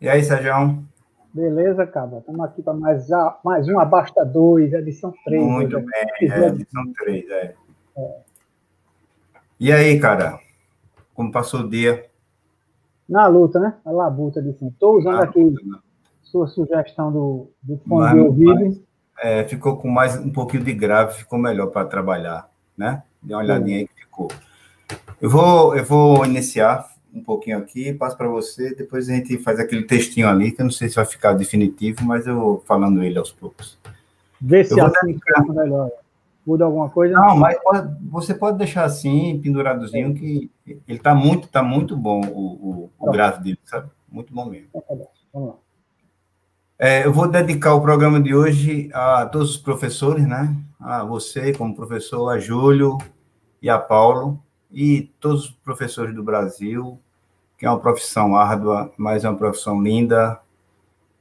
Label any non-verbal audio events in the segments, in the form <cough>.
E aí, Sérgio? Beleza, cara. Estamos aqui para mais, mais um Abasta 2, edição 3. Muito bem, é, edição 3, é. é. E aí, cara? Como passou o dia? Na luta, né? A labuta cima. Estou usando aqui luta, né? sua sugestão do, do fone de ouvido. É, ficou com mais um pouquinho de grave, ficou melhor para trabalhar, né? Dê uma olhadinha aí que ficou. Eu vou, eu vou iniciar um pouquinho aqui, passo para você, depois a gente faz aquele textinho ali, que eu não sei se vai ficar definitivo, mas eu vou falando ele aos poucos. Vê se assim fica melhor. Muda alguma coisa? Não, mas pode, você pode deixar assim, penduradozinho, que ele está muito, tá muito bom o, o, o tá gráfico dele, sabe? Muito bom mesmo. Tá Vamos lá. É, eu vou dedicar o programa de hoje a todos os professores, né? A você, como professor, a Júlio e a Paulo, e todos os professores do Brasil, que é uma profissão árdua, mas é uma profissão linda,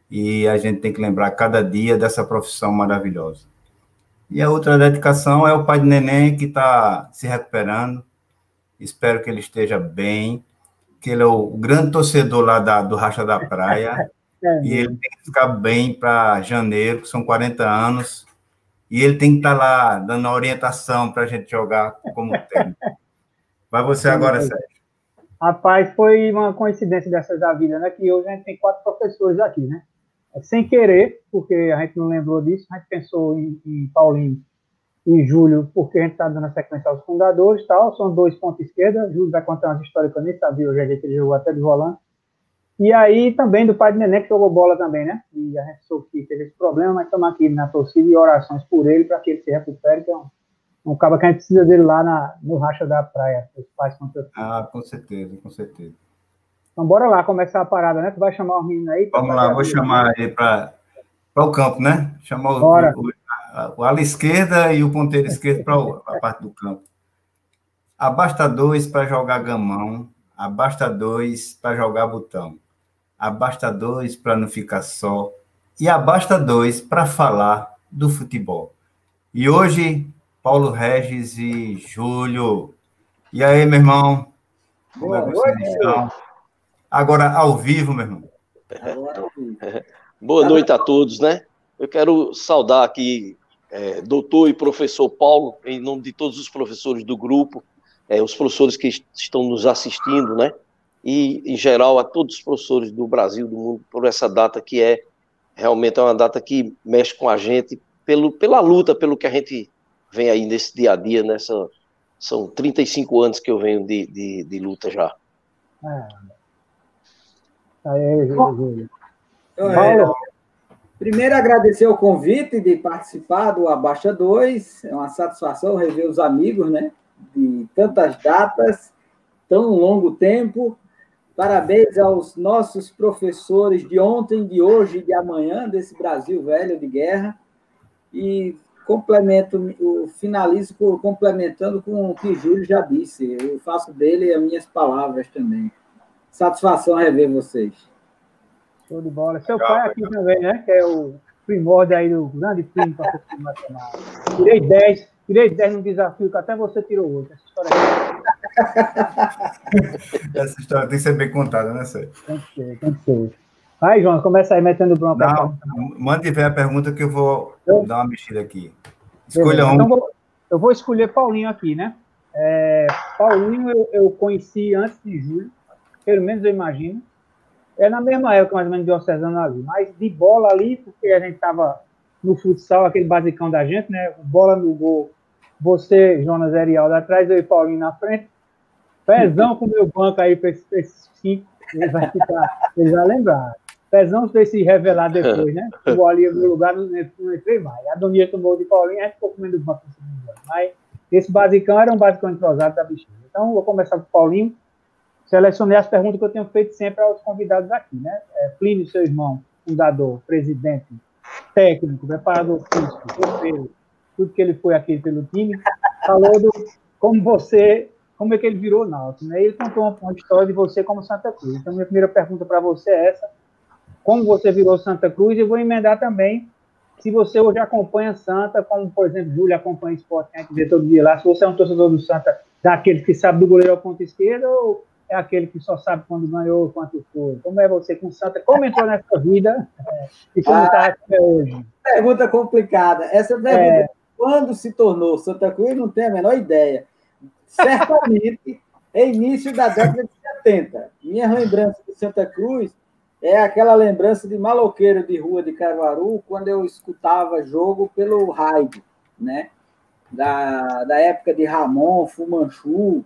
e a gente tem que lembrar cada dia dessa profissão maravilhosa. E a outra dedicação é o pai de neném que está se recuperando. Espero que ele esteja bem, que ele é o grande torcedor lá da, do Racha da Praia. <laughs> E ele tem que ficar bem para janeiro, que são 40 anos. E ele tem que estar tá lá dando orientação para a gente jogar como técnico. Vai você agora, Sérgio. Rapaz, foi uma coincidência dessas da vida, né? Que hoje a gente tem quatro professores aqui, né? Sem querer, porque a gente não lembrou disso, a gente pensou em, em Paulinho e Júlio, porque a gente está dando a sequência aos fundadores tal. São dois pontos esquerda. Júlio vai contar umas histórias que eu nem sabia hoje, que ele jogou até de volante. E aí também do pai de Neném, que jogou bola também, né? E a gente soube que teve esse problema, mas estamos aqui na torcida e orações por ele para que ele se recupere, que é um um cabo que a gente precisa dele lá na, no Racha da Praia, os pais Ah, com certeza, com certeza. Então bora lá começar a parada, né? Tu vai chamar o menino aí? Vamos lá, vou chamar ele para o campo, né? Chamar o, o, o, ala esquerda e o ponteiro esquerdo para a parte do campo. Abasta dois para jogar gamão, abasta dois para jogar botão, abasta dois para não ficar só, e abasta dois para falar do futebol. E hoje Paulo Regis e Júlio. E aí, meu irmão? Como é que vocês estão? Agora, ao vivo, meu irmão. <laughs> Boa noite a todos, né? Eu quero saudar aqui é, doutor e professor Paulo, em nome de todos os professores do grupo, é, os professores que estão nos assistindo, né? E, em geral, a todos os professores do Brasil, do mundo, por essa data que é realmente é uma data que mexe com a gente pelo, pela luta, pelo que a gente vem aí nesse dia a dia, nessa. São 35 anos que eu venho de, de, de luta já. É. Aí, Júlio. É, primeiro, agradecer o convite de participar do Abaixa 2. É uma satisfação rever os amigos, né? De tantas datas, tão longo tempo. Parabéns aos nossos professores de ontem, de hoje e de amanhã, desse Brasil velho de guerra. E complemento, eu finalizo por, complementando com o que Júlio já disse. Eu faço dele as minhas palavras também. Satisfação rever vocês. Show de bola. Seu legal, pai aqui legal. também, né? Que é o primórdio aí do grande primo para matemática. Tirei 10, tirei 10 no desafio que até você tirou outro. Essa história, é... <laughs> Essa história tem que ser bem contada, né, Sérgio? Tem que ser, tem que ser. Vai, João, começa aí metendo bronca. Não, mande ver a pergunta que eu vou eu? dar uma mexida aqui. Escolha um. Então, vou, eu vou escolher Paulinho aqui, né? É, Paulinho eu, eu, conheci antes de julho, pelo menos eu imagino. É na mesma época, mais ou menos, de Diocesano ali. Mas de bola ali, porque a gente tava no futsal, aquele basicão da gente, né? Bola no gol. Você, Jonas Erialdo, atrás, eu e Paulinho na frente. Pezão com o meu banco aí para esses cinco. Ele vai ficar, ele vai lembrar. Pezão foi se revelar depois, né? O Bolinha no lugar não, não entrei mais. A Doninha tomou de Paulinho, a gente ficou comendo banco. Mas esse basicão era um basicão entrosado da bichinha. Então, vou começar com o Paulinho. Selecionei as perguntas que eu tenho feito sempre aos convidados aqui, né? É, Plínio, seu irmão, fundador, presidente, técnico, preparador físico, roteiro, tudo que ele foi aqui pelo time, falou do como você, como é que ele virou náutico, né? Ele contou uma, uma história de você como Santa Cruz. Então, minha primeira pergunta para você é essa como você virou Santa Cruz, e vou emendar também se você hoje acompanha Santa, como, por exemplo, Júlio acompanha esporte, a gente vê todo dia lá, se você é um torcedor do Santa, daqueles que sabe do goleiro ao ponto esquerdo, ou é aquele que só sabe quando ganhou, quanto foi? Como é você com Santa? Como entrou nessa vida é, <laughs> e como está ah, até hoje? Pergunta complicada. Essa pergunta, é... quando se tornou Santa Cruz, não tenho a menor ideia. Certamente <laughs> é início da década de 70. Minha lembrança de Santa Cruz é aquela lembrança de maloqueiro de rua de Caruaru, quando eu escutava jogo pelo rádio, né? Da, da época de Ramon, Fumanchu,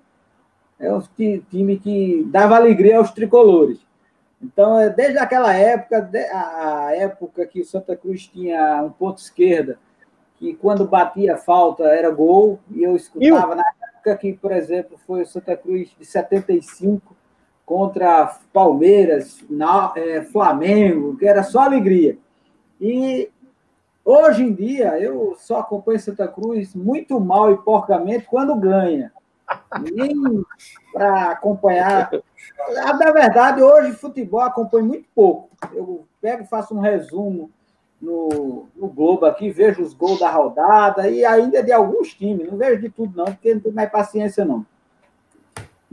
é um time que dava alegria aos tricolores. Então, é desde aquela época, a época que o Santa Cruz tinha um ponto esquerda, que quando batia falta era gol, e eu escutava na época que, por exemplo, foi o Santa Cruz de 75 contra Palmeiras, na, é, Flamengo, que era só alegria. E hoje em dia eu só acompanho Santa Cruz muito mal e porcamente quando ganha. Nem para acompanhar. Na verdade, hoje futebol acompanho muito pouco. Eu pego faço um resumo no, no Globo aqui, vejo os gols da rodada e ainda de alguns times. Não vejo de tudo, não, porque não tenho mais paciência, não.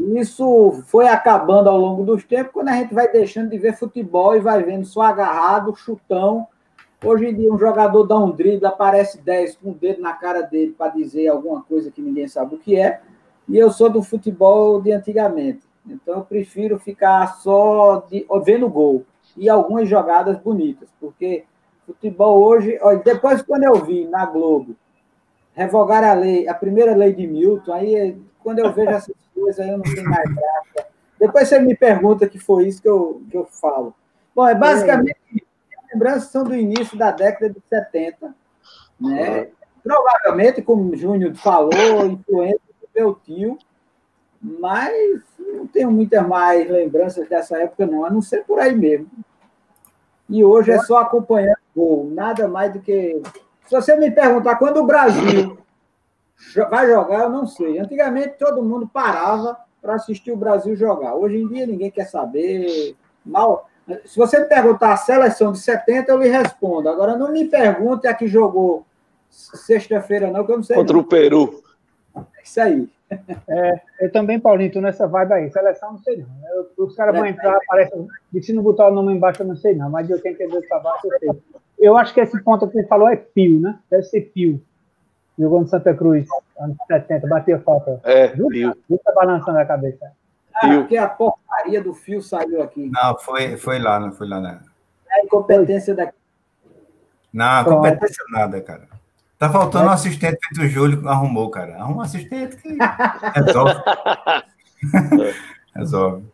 Isso foi acabando ao longo dos tempos, quando a gente vai deixando de ver futebol e vai vendo só agarrado, chutão. Hoje em dia, um jogador dá um drible, aparece 10 com o dedo na cara dele para dizer alguma coisa que ninguém sabe o que é. E eu sou do futebol de antigamente. Então, eu prefiro ficar só de, vendo gol e algumas jogadas bonitas, porque futebol hoje. Depois, quando eu vi na Globo revogar a lei, a primeira lei de Milton, aí quando eu vejo essas <laughs> coisas, aí eu não tenho mais graça. Depois você me pergunta que foi isso que eu, que eu falo. Bom, é basicamente é. lembranças são do início da década de 70, né? Provavelmente, como o Júnior falou, influência do meu tio, mas não tenho muitas mais lembranças dessa época, não, a não ser por aí mesmo. E hoje é só acompanhar o gol, nada mais do que. Se você me perguntar quando o Brasil vai jogar, eu não sei. Antigamente todo mundo parava para assistir o Brasil jogar. Hoje em dia ninguém quer saber. Mal. Se você me perguntar a seleção de 70, eu lhe respondo. Agora não me pergunte a que jogou sexta-feira, não, que eu não sei. Contra não. o Peru. É isso aí. É, eu também, Paulinho, tô nessa vibe aí. Seleção, não sei não. Eu, os caras vão é, entrar, parece. E se não botar o nome embaixo, eu não sei não. Mas de 82 para baixo, eu sei. Eu acho que esse ponto que ele falou é Pio, né? Deve ser Pio. Jogou no Santa Cruz, anos 70, batia falta. É, Pio. Tá balançando a cabeça. Ah, porque a porcaria do fio saiu aqui. Não, foi, foi lá, não foi lá, né? É a incompetência daqui. Não, competência nada, cara. Tá faltando um assistente feito o Júlio arrumou, cara. Arruma um assistente que <laughs> resolve. resolve.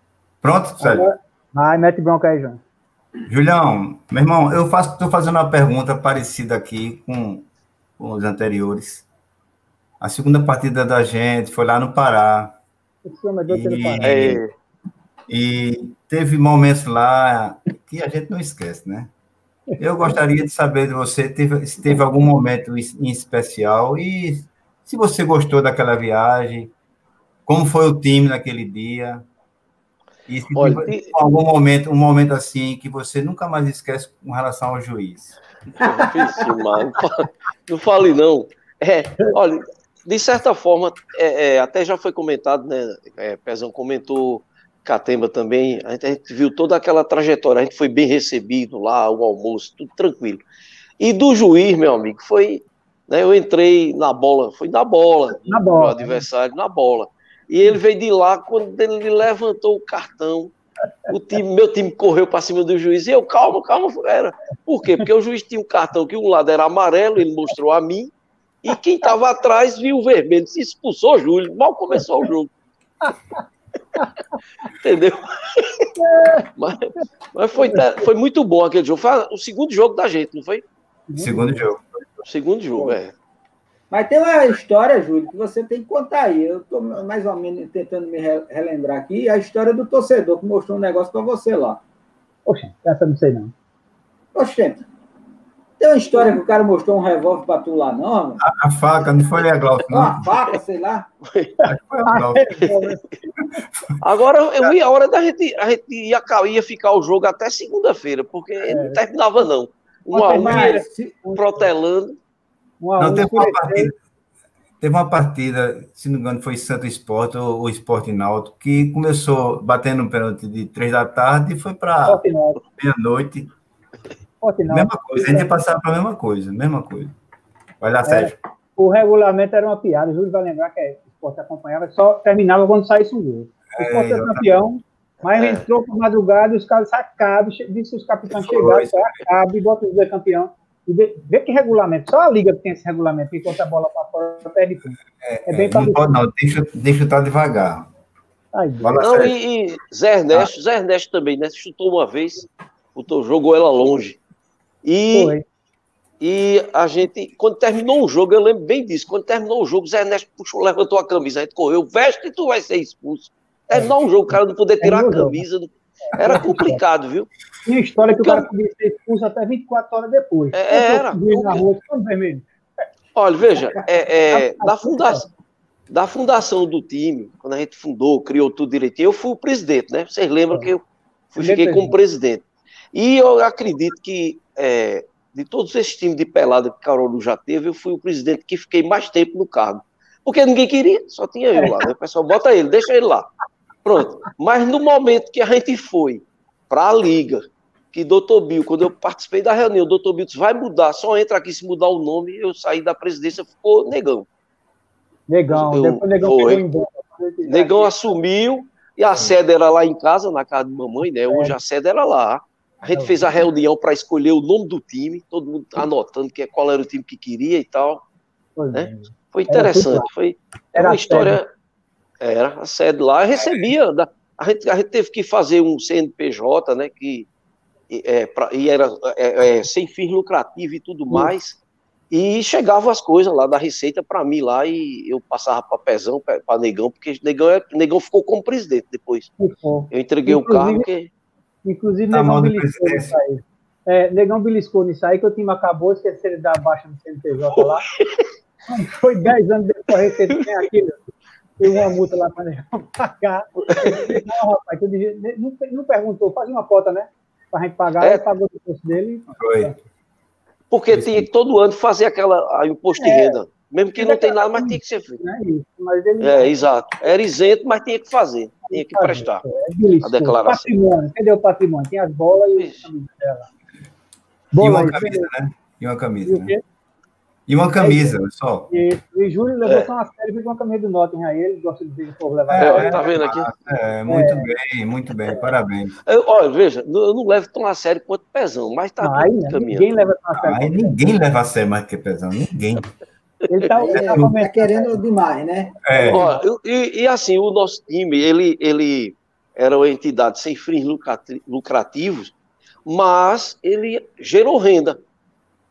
Pronto, Sérgio? Vai, mete bronca aí, João. Julião, meu irmão, eu faço, estou fazendo uma pergunta parecida aqui com, com os anteriores. A segunda partida da gente foi lá no Pará. E, e teve momentos lá que a gente não esquece, né? Eu gostaria de saber de você teve, se teve algum momento em especial e se você gostou daquela viagem, como foi o time naquele dia. E se Olha, teve algum momento, um momento assim que você nunca mais esquece com relação ao juiz. Difícil, <laughs> mano. Não fale não. É, olha, de certa forma, é, é, até já foi comentado, né? É, Pezão comentou Catemba também, a gente, a gente, viu toda aquela trajetória, a gente foi bem recebido lá, o almoço, tudo tranquilo. E do juiz, meu amigo, foi. Né, eu entrei na bola, foi na bola, na bola, adversário, na bola. E ele veio de lá, quando ele levantou o cartão, o time, meu time correu para cima do juiz, e eu, calma, calma, era. Por quê? Porque o juiz tinha um cartão que um lado era amarelo, ele mostrou a mim, e quem estava atrás viu o vermelho, se expulsou o Júlio, mal começou o jogo. Entendeu? mas, mas foi, foi muito bom aquele jogo. Foi o segundo jogo da gente, não foi? Segundo jogo. Segundo jogo, é. Mas tem uma história, Júlio, que você tem que contar aí. Eu estou mais ou menos tentando me relembrar aqui. A história do torcedor que mostrou um negócio para você lá. Oxe, essa não sei não. Oxe, tem uma história que o cara mostrou um revólver pra tu lá, não? A, a faca, não foi a Glaucio, não. Uma faca, sei lá. Foi a Agora, eu vi a hora da gente, a gente ia, ia ficar o jogo até segunda-feira, porque é. não terminava, não. Um a um, não, teve uma partida. teve uma partida, se não me engano, foi Santo Esporte ou, ou Esporte Náutico, que começou batendo um pênalti de três da tarde e foi para meia-noite. Mesma coisa, a gente ia passar para a mesma coisa, mesma coisa. Vai lá, é, Sérgio. O regulamento era uma piada, o Júlio vai lembrar que o esporte acompanhava, só terminava quando saísse um gol. O é, esporte é, campeão, mas é. entrou por madrugada e os caras sacaram, disse os capitães chegaram, e bota o campeão. E vê que regulamento, só a Liga tem esse regulamento, que enquanto a bola para fora, perde tudo. É, é bem é, Não pode não, deixa, deixa estar devagar. Ai, não, e, e, Zé Ernesto, ah. Zé Ernesto também, né? Chutou uma vez, jogou ela longe. E, Foi. e a gente, quando terminou o jogo, eu lembro bem disso. Quando terminou o jogo, Zé Ernesto puxou, levantou a camisa, a gente correu, veste e tu vai ser expulso. Terminou o jogo, o cara não poder tirar a camisa. Era complicado, viu? Tinha história que Porque o cara podia ser expulso até 24 horas depois. É, era. Na rua, vermelho. Olha, veja, é, é, da, fundação, da fundação do time, quando a gente fundou, criou tudo direitinho, eu fui o presidente, né? Vocês lembram que eu fui, fiquei como presidente. E eu acredito que é, de todos esses times de pelada que Carol já teve, eu fui o presidente que fiquei mais tempo no cargo. Porque ninguém queria, só tinha eu lá. Né? O pessoal bota ele, deixa ele lá. Pronto. Mas no momento que a gente foi para a liga, que doutor Bill, quando eu participei da reunião, o doutor Bill disse, vai mudar, só entra aqui se mudar o nome, eu saí da presidência, ficou negão. Negão, eu, depois negão foi. embora. Negão assumiu, e a sede era lá em casa, na casa de mamãe, né? Hoje a sede era lá. A gente fez a reunião para escolher o nome do time, todo mundo anotando que, qual era o time que queria e tal. Né? Foi interessante, foi uma história. Era a sede lá, recebia. Da, a, gente, a gente teve que fazer um CNPJ, né? Que, é, pra, e era é, é, sem fins lucrativo e tudo mais. E chegavam as coisas lá da Receita para mim lá e eu passava para Pezão, para Negão, porque Negão, é, Negão ficou como presidente depois. Eu entreguei Inclusive, o carro. Que... Inclusive, tá Negão beliscou nisso aí. É, Negão beliscou nisso aí, que o time acabou, esqueceram da baixa no CNPJ lá. Foi 10 anos depois Receita tem aquilo. Tem uma multa lá para <laughs> pagar. Não, rapaz, não, não perguntou, fazia uma cota, né? Para a gente pagar, é. pagou o custo dele. Foi. Porque tinha que todo ano fazer aquela a imposto de é. renda. Mesmo que não tem nada, mas tinha que ser feito. É, é, exato. Era isento, mas tinha que fazer. Tinha que prestar é, a declaração. Patrimônio. Cadê o patrimônio? Tem as bolas e dela. Bola, e uma camisa, né? E uma camisa, né? E uma camisa, é, só. E, e Júlio levou é. só uma série fez uma camisa do Nottingham aí, ele gosta de ver o povo levar. É, tá vendo aqui? É, muito é. bem, muito bem, parabéns. Eu, olha, veja, eu não levo tão a sério quanto pezão, mas tá Ai, caminhando. Ninguém leva tão a sério. Ai, ninguém leva a sério mais que pezão, ninguém. Ele tá, <laughs> ele tá, tá querendo demais, né? É. Ó, e, e, assim, o nosso time, ele, ele era uma entidade sem fins lucrativos, mas ele gerou renda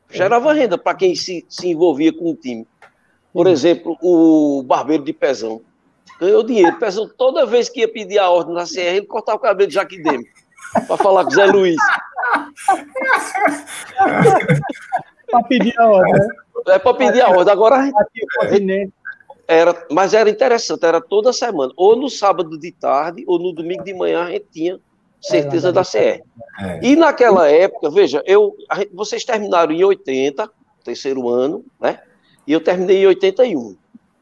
gerava renda para quem se, se envolvia com o time. Por exemplo, o barbeiro de Pezão. Ganhou dinheiro. Pezão, toda vez que ia pedir a ordem na CR, ele cortava o cabelo de Jaquideme para falar com o Zé Luiz. <laughs> para pedir a ordem, né? É para pedir a ordem. Agora, era, mas era interessante, era toda semana. Ou no sábado de tarde, ou no domingo de manhã, a gente tinha certeza da CR. É. E naquela época, veja, eu, vocês terminaram em 80, terceiro ano, né? E eu terminei em 81.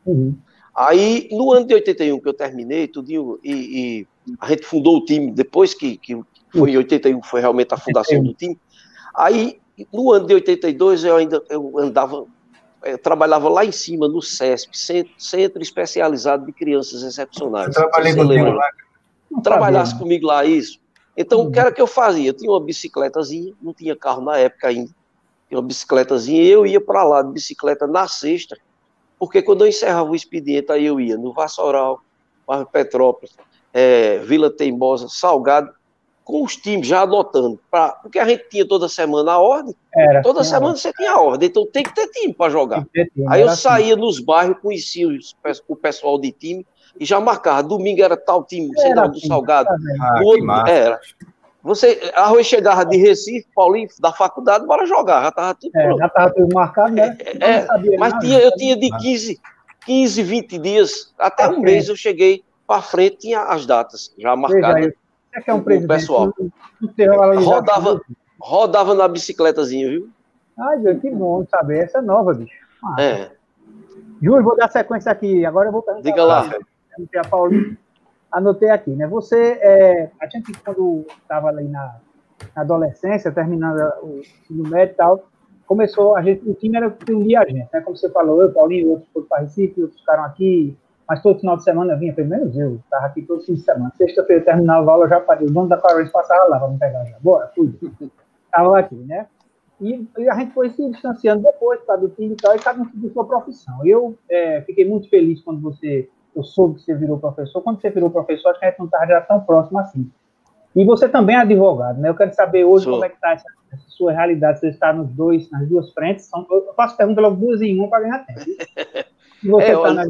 Uhum. Aí, no ano de 81 que eu terminei, tudinho, e, e a gente fundou o time, depois que, que foi em 81, foi realmente a fundação do time. Aí, no ano de 82, eu ainda eu andava, eu trabalhava lá em cima, no CESP, Centro Especializado de Crianças Excepcionais. Eu trabalhei com lá. Trabalhasse comigo lá, isso. Então, o que era que eu fazia? Eu tinha uma bicicletazinha, não tinha carro na época ainda, tinha uma bicicletazinha, eu ia para lá de bicicleta na sexta, porque quando eu encerrava o expediente, aí eu ia no Vassoural, Petrópolis, é, Vila Teimosa, Salgado, com os times já anotando, pra, porque a gente tinha toda semana a ordem, era, toda semana você tinha a ordem, então tem que ter time para jogar. Time, aí eu assim. saía nos bairros, conhecia os, o pessoal de time, e já marcava. Domingo era tal time, sei lá, do Salgado. Tá ah, outro, era. Você, a Rui chegava de Recife, Paulinho, da faculdade, bora jogar, já tava tudo é, Já tava tudo marcado, né? É, é mas tinha, eu tinha de 15, 15, 20 dias, até um mês eu cheguei para frente, tinha as datas já marcadas. Você é um presidente, pessoal. rodava, rodava na bicicletazinha, viu? Ai, Deus, que bom saber, essa é nova, bicho. Ah, é. Júlio, vou dar sequência aqui. Agora eu vou perguntar. Diga lá. Você, a Paulinho. Anotei aqui, né? Você, é, a gente, quando estava ali na, na, adolescência, terminando o ensino médio e tal, começou, a gente, o time era que unia a gente, né? Como você falou, eu, Paulinho, outros foram para Recife, outros ficaram aqui, mas todo final de semana eu vinha, pelo menos eu, estava aqui todo fim de semana. Sexta-feira eu terminava a aula, eu já parei, o dono da Clarence passava lá para me pegar já. Bora, fui. Estava <laughs> aqui, né? E, e, a gente foi se distanciando depois, tá, do time e tal, e cada um seguiu sua profissão. Eu é, fiquei muito feliz quando você, eu soube que você virou professor. Quando você virou professor, acho que a gente não estava já tão próximo assim. E você também é advogado, né? Eu quero saber hoje Sou. como é que está essa, essa, sua realidade. Você está nos dois, nas duas frentes. São, eu faço pergunta logo duas em uma para ganhar tempo. E você está <laughs> é, nas,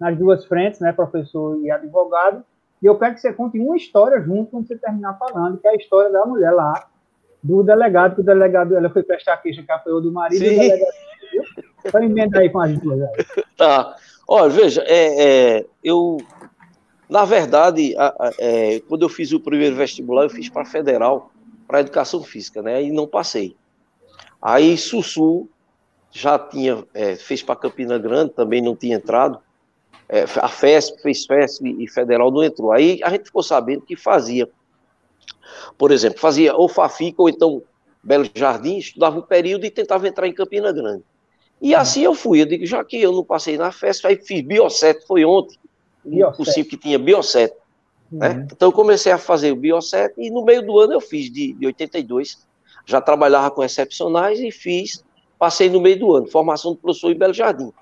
nas, duas frentes, né? Professor e advogado. E eu quero que você conte uma história junto quando você terminar falando, que é a história da mulher lá, do delegado, que o delegado ela foi prestar queixa que apoiou do marido. Sim. E o delegado, então emenda aí com a gente. <laughs> Tá. Olha, veja, é, é, eu na verdade, a, a, é, quando eu fiz o primeiro vestibular, eu fiz para federal, para educação física, né? E não passei. Aí Sussu já tinha, é, fez para Campina Grande, também não tinha entrado. É, a FESP fez FESP e federal não entrou. Aí a gente ficou sabendo que fazia, por exemplo, fazia ou Fafica ou então Belo Jardim, estudava um período e tentava entrar em Campina Grande. E assim eu fui. Eu digo, já que eu não passei na FESP, aí fiz Bioset, foi ontem um cursinho que tinha Bioset. Né? Uhum. Então eu comecei a fazer o Bioset e no meio do ano eu fiz, de, de 82, já trabalhava com excepcionais e fiz, passei no meio do ano, formação do professor em Belo Jardim.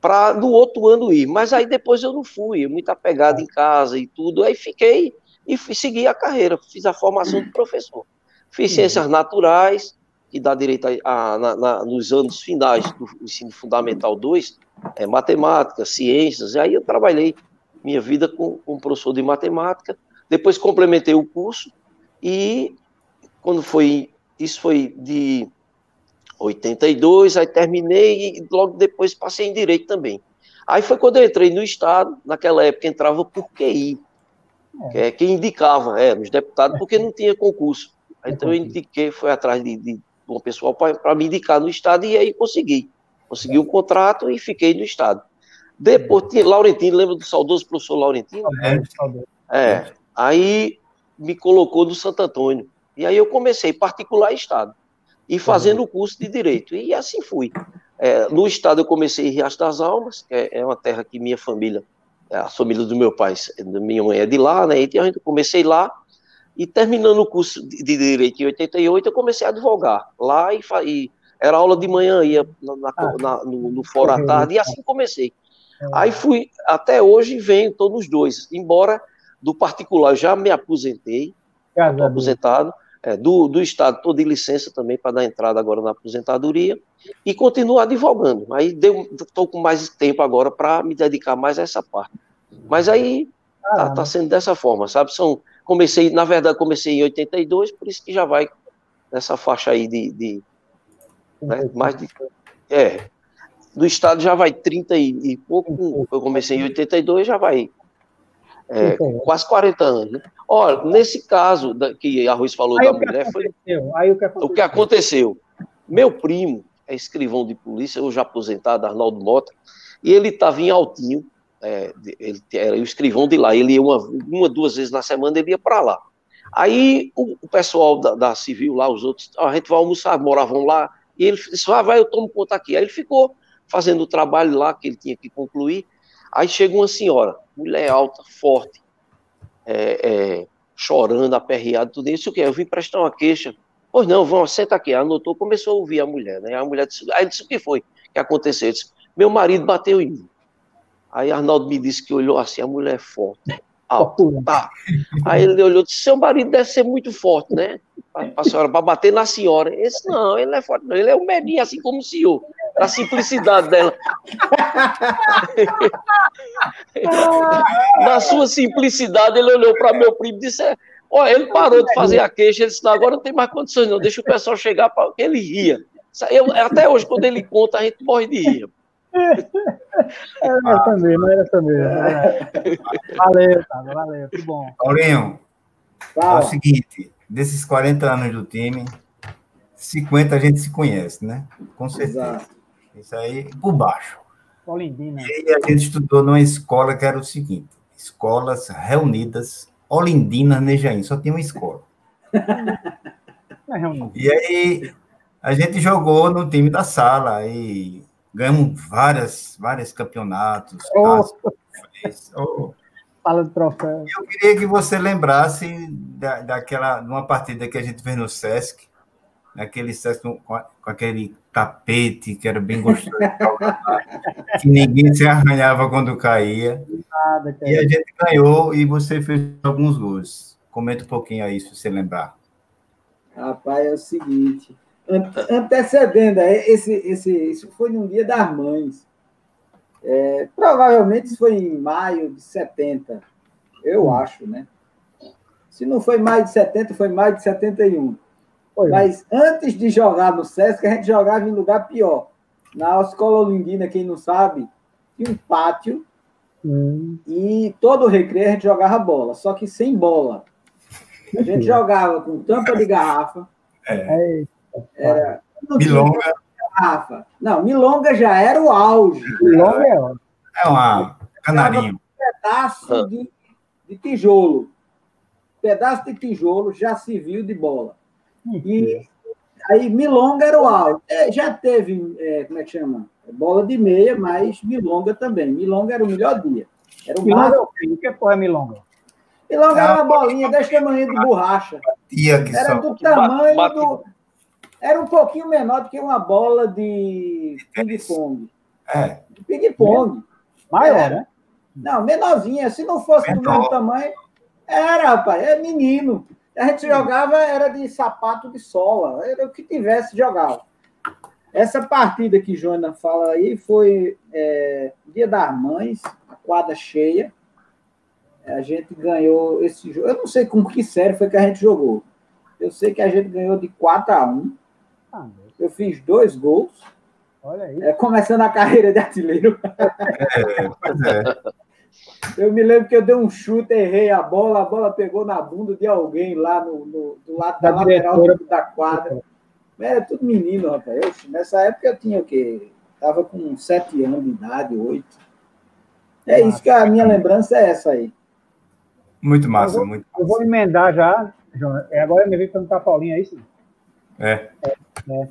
Para no outro ano ir, mas aí depois eu não fui, muito apegado em casa e tudo, aí fiquei e fui, segui a carreira, fiz a formação de professor. Fiz uhum. ciências naturais, que dá direito a, a na, na, nos anos finais do ensino fundamental 2, é, matemática, ciências, e aí eu trabalhei minha vida com, com professor de matemática, depois complementei o curso, e quando foi, isso foi de 82, aí terminei, e logo depois passei em Direito também. Aí foi quando eu entrei no Estado, naquela época entrava por QI, é. que é quem indicava, é, os deputados, porque não tinha concurso. Então eu indiquei, foi atrás de, de um pessoal para me indicar no Estado, e aí consegui. Consegui um contrato e fiquei no estado. Depois tinha Laurentino, lembra do saudoso professor Laurentino? É. é. Aí me colocou no Santo Antônio. E aí eu comecei particular estado. E fazendo o curso de direito. E assim fui. É, no estado eu comecei em Riacho das Almas, que é, é uma terra que minha família, a família do meu pai, minha mãe é de lá, né? Então eu comecei lá. E terminando o curso de direito em 88, eu comecei a advogar lá e, e era aula de manhã, ia na, ah, na, no, no fórum à tarde, e assim comecei. É. Aí fui, até hoje venho, estou nos dois, embora do particular já me aposentei, estou aposentado, é, do, do Estado estou de licença também para dar entrada agora na aposentadoria, e continuo advogando. Aí estou com mais tempo agora para me dedicar mais a essa parte. Mas aí está tá sendo dessa forma, sabe? São, comecei, na verdade, comecei em 82, por isso que já vai nessa faixa aí de, de né? Mais de, é, do estado já vai 30 e, e pouco, eu comecei em 82, já vai é, quase 40 anos. Né? Olha, nesse caso da, que a Ruiz falou aí da mulher, foi aí o, que o que aconteceu. Meu primo é escrivão de polícia, hoje aposentado, Arnaldo Mota, e ele estava em Altinho, é, ele era o escrivão de lá, ele ia uma, uma duas vezes na semana, ele ia para lá. Aí o, o pessoal da, da, civil lá, os outros, a gente vai almoçar, moravam lá, e ele disse, ah, vai, eu tomo conta aqui. Aí ele ficou fazendo o trabalho lá que ele tinha que concluir. Aí chega uma senhora, mulher alta, forte, é, é, chorando, aperreada, tudo isso. O que? Eu vim prestar uma queixa. Pois não, vamos, senta aqui. Anotou, começou a ouvir a mulher, né? A mulher disse, aí disse, o que foi que aconteceu? disse, meu marido bateu em mim. Aí Arnaldo me disse que olhou assim, a mulher é forte, alta, tá. Aí ele olhou e disse, seu marido deve ser muito forte, né? para a senhora, para bater na senhora. Esse não, ele não é forte, não. Ele é um medinho, assim como o senhor. A simplicidade dela. <laughs> na sua simplicidade, ele olhou para meu primo e disse: Olha, ele parou de fazer a queixa, ele disse: não, agora não tem mais condições, não. Deixa o pessoal chegar para. Ele ria. Eu, até hoje, quando ele conta, a gente morre de rir. Era essa mesmo, era essa mesmo. Valeu, cara, valeu, que bom. Paulinho, é o seguinte, desses 40 anos do time, 50 a gente se conhece, né? Com certeza. Exato. Isso aí por baixo. Olindina. E a gente estudou numa escola que era o seguinte: escolas reunidas, Olindina, Nejaim, só tinha uma escola. <laughs> e aí a gente jogou no time da sala e ganhamos várias, vários campeonatos. Oh. <laughs> Oh. Fala do troféu. Eu queria que você lembrasse da, daquela, de uma partida que a gente fez no Sesc, naquele Sesc com, com aquele tapete que era bem gostoso, <laughs> que ninguém se arranhava quando caía. Nada, e a gente ganhou e você fez alguns gols. Comenta um pouquinho aí, se você lembrar. Rapaz, é o seguinte, antecedendo, esse, esse, isso foi num dia das mães. É, provavelmente isso foi em maio de 70, eu hum. acho, né? Se não foi maio de 70, foi maio de 71. Foi. Mas antes de jogar no Sesc, a gente jogava em lugar pior. Na escola Olindina, quem não sabe, tinha um pátio hum. e todo o recreio a gente jogava bola, só que sem bola. A gente jogava com tampa de garrafa. É. Era, Milonga. Garrafa. Não, Milonga já era o auge. Milonga é, é uma canarinho. Um pedaço ah. de, de tijolo. Pedaço de tijolo já se viu de bola. E aí Milonga era o auge. É, já teve, é, como é que chama? Bola de meia, mas Milonga também. Milonga era o melhor dia. Era o Milonga é o que porra é Milonga? Milonga era uma bolinha desse tamanho de borracha. Era do tamanho do era um pouquinho menor do que uma bola de ping-pong. É. Ping-pong. Maior, era. né? Não, menorzinha. Se não fosse Menor. do mesmo tamanho, era, rapaz, é menino. A gente jogava, era de sapato de sola, era o que tivesse, jogava. Essa partida que Joana fala aí foi é, Dia das Mães, a quadra cheia. A gente ganhou esse jogo. Eu não sei com que série foi que a gente jogou. Eu sei que a gente ganhou de 4 a 1. Ah, eu fiz dois gols. Olha aí. É, começando a carreira de artilheiro. É, pois é. Eu me lembro que eu dei um chute, errei a bola, a bola pegou na bunda de alguém lá no, no do lado da, da lateral da quadra. Era tudo menino, rapaz. Eu, nessa época eu tinha o quê? Tava com sete anos de idade, oito. É isso que a minha lembrança é essa aí. Muito massa, eu vou, muito massa. Eu vou emendar já, João. É, agora me veio perguntar a Paulinho, é isso? É. é, é.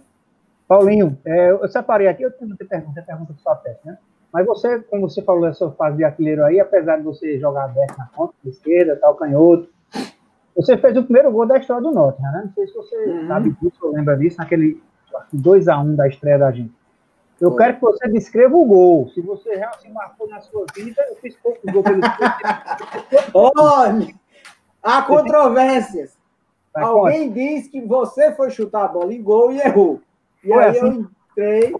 Paulinho, é, eu separei aqui, eu tenho muita pergunta, pergunta do sua teste, né? Mas você, como você falou dessa fase de artilheiro aí, apesar de você jogar aberto na ponta, esquerda, tal, canhoto, você fez o primeiro gol da história do Norte, né? Não sei se você uhum. sabe disso ou lembra disso, naquele 2x1 um da estreia da gente. Eu quero que você descreva o gol. Se você realmente marcou na sua vida, eu fiz pouco gol pelo <laughs> Olha, há controvérsias. Alguém diz que você foi chutar a bola em gol e errou. E aí assim? eu entrei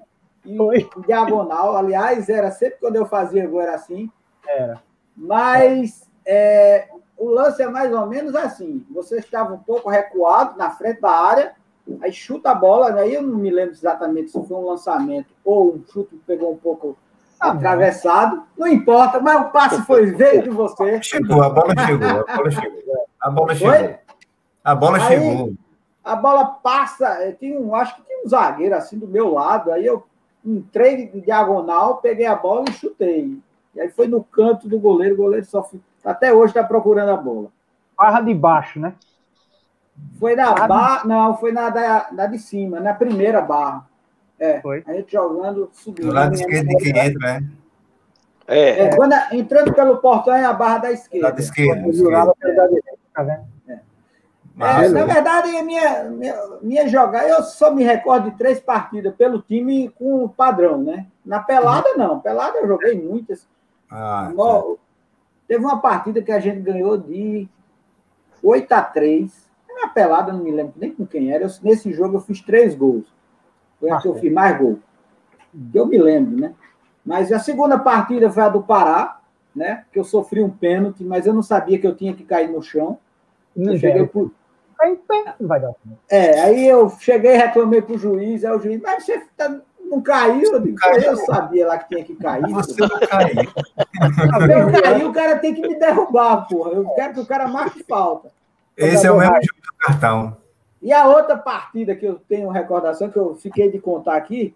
em, diagonal. Aliás, era sempre quando eu fazia gol, era assim. Era. Mas é, o lance é mais ou menos assim. Você estava um pouco recuado na frente da área, aí chuta a bola, aí eu não me lembro exatamente se foi um lançamento ou um chute que pegou um pouco ah, atravessado. Não importa, mas o passe foi veio de você. Chegou, a bola chegou, a bola chegou. A bola chegou. A bola aí, chegou. A bola passa, tinha um, acho que tinha um zagueiro assim do meu lado, aí eu entrei de diagonal, peguei a bola e chutei. E aí foi no canto do goleiro, o goleiro só até hoje está procurando a bola. Barra de baixo, né? Foi na barra, de... não, foi na da, da de cima, na primeira barra. É, foi. a gente jogando, subindo. Do lado esquerdo de quem entra, né? É. é quando, entrando pelo portão é a barra da esquerda. Da esquerda. esquerda. Tá vendo? É, na verdade, minha, minha, minha jogada, eu só me recordo de três partidas pelo time com o padrão, né? Na pelada, não. Pelada eu joguei muitas. Ah, tá. Teve uma partida que a gente ganhou de 8 a 3. Na pelada, não me lembro nem com quem era. Eu, nesse jogo eu fiz três gols. Foi a que eu fiz mais gol. Eu me lembro, né? Mas a segunda partida foi a do Pará, né? Que eu sofri um pênalti, mas eu não sabia que eu tinha que cair no chão. Eu cheguei por, Aí vai dar. É, aí eu cheguei e reclamei pro juiz, aí o juiz, mas você tá, não caiu? Eu, digo, caiu. eu sabia lá que tinha que cair. Você não caiu. <laughs> Eu caí, o cara tem que me derrubar, porra. Eu quero que o cara marque falta. Esse é o mesmo jogo do cartão. E a outra partida que eu tenho recordação, que eu fiquei de contar aqui,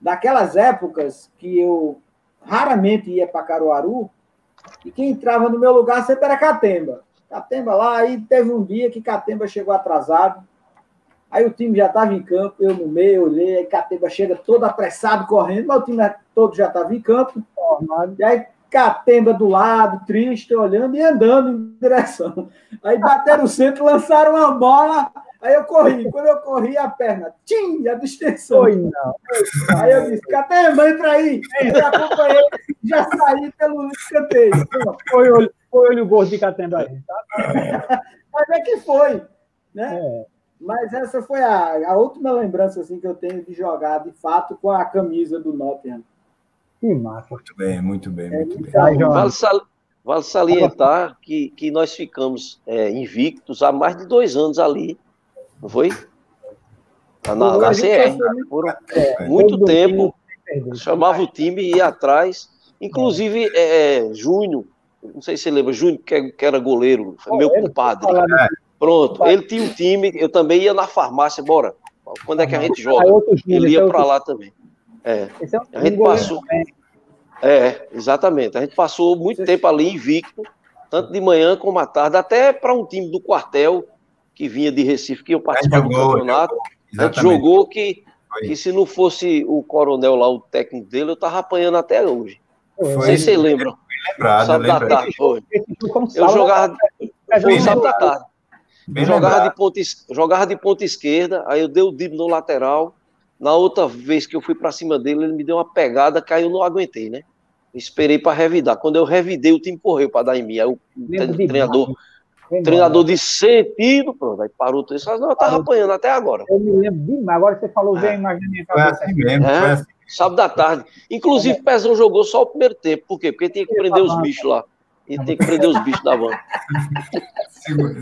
daquelas épocas que eu raramente ia para Caruaru, e quem entrava no meu lugar sempre era Catemba. Catemba lá, aí teve um dia que Catemba chegou atrasado, aí o time já estava em campo, eu no meio, olhei, aí Catemba chega todo apressado, correndo, mas o time todo já estava em campo, e aí Catemba do lado, triste, olhando e andando em direção. Aí bateram o centro, lançaram uma bola, aí eu corri. Quando eu corri, a perna, tchim, a distensão. Foi, não. Aí eu disse, Catemba, entra aí. Eu acompanhei, já saí pelo escanteio. Foi olho, foi olho gordo de Catemba aí, tá? <laughs> Mas é que foi, né? É. Mas essa foi a, a última lembrança assim, que eu tenho de jogar, de fato, com a camisa do Nottingham. Que massa. Muito bem, muito bem, muito bem. Vale, sal, vale salientar que, que nós ficamos é, invictos há mais de dois anos ali, não foi? Na, na, na CR. Por é, muito tempo. Chamava o time e ia atrás. Inclusive, é, é, Júnior, não sei se você lembra, Júnior, que, que era goleiro, foi meu compadre. Pronto, ele tinha um time, eu também ia na farmácia, bora. Quando é que a gente joga? Ele ia para lá também. É. é a gente passou. É, exatamente. A gente passou muito tempo ali invicto, tanto de manhã como à tarde, até para um time do quartel que vinha de Recife, que eu participava do campeonato. A gente jogou que, que se não fosse o coronel lá, o técnico dele, eu tava apanhando até hoje. Foi. Não sei se vocês lembram. Lembrado, sábado da tarde, foi. Eu jogava. Foi sábado da tarde. jogava de, ponta, jogava de ponta esquerda, aí eu dei o dib no lateral, na outra vez que eu fui para cima dele, ele me deu uma pegada, caiu, eu não aguentei, né? Esperei para revidar. Quando eu revidei, o time correu para dar em mim. Aí o treinador, treinador de sentido, pronto, aí parou tudo isso. Não, eu tava apanhando até agora. Eu me lembro demais. Agora você falou, vem a imagem minha cabeça. Foi assim mesmo, é, foi assim. Sábado da tarde. Inclusive, o Pezão jogou só o primeiro tempo. Por quê? Porque tinha que prender os bichos lá. E tem que prender os bichos da van.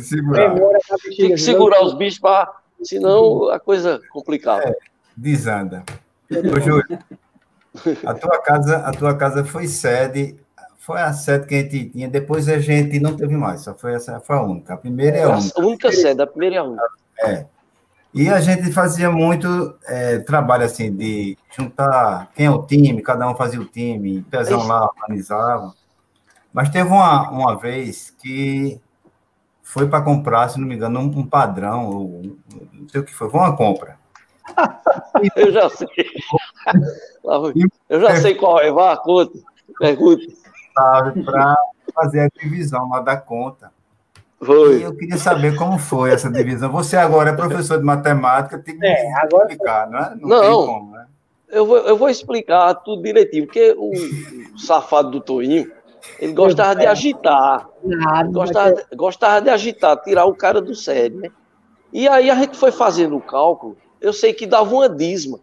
segurar. Tem que segurar os bichos para. Senão a coisa complicada. É desanda. Ô, Júlio, a tua casa, a tua casa foi sede, foi a sede que a gente tinha, depois a gente não teve mais, só foi essa, foi a única. A primeira é a única. A única sede, a primeira é a única. É. E a gente fazia muito é, trabalho assim de juntar quem é o time, cada um fazia o time, Pezão lá organizava. Mas teve uma, uma vez que foi para comprar, se não me engano, um, um padrão, ou, não sei o que foi, foi uma compra. <laughs> Eu já sei. Eu já sei qual é. Vá, conta. Pergunta. Sabe, para fazer a divisão lá da conta. Foi. E eu queria saber como foi essa divisão. Você agora é professor de matemática, tem que é, agora... explicar, não é? Não, não como, né? Eu vou, eu vou explicar tudo direitinho, porque o, safado do Toinho, ele gostava de agitar. Nada, gostava, gostava de agitar, tirar o cara do sério, né? E aí a gente foi fazendo o cálculo eu sei que dava uma dízima.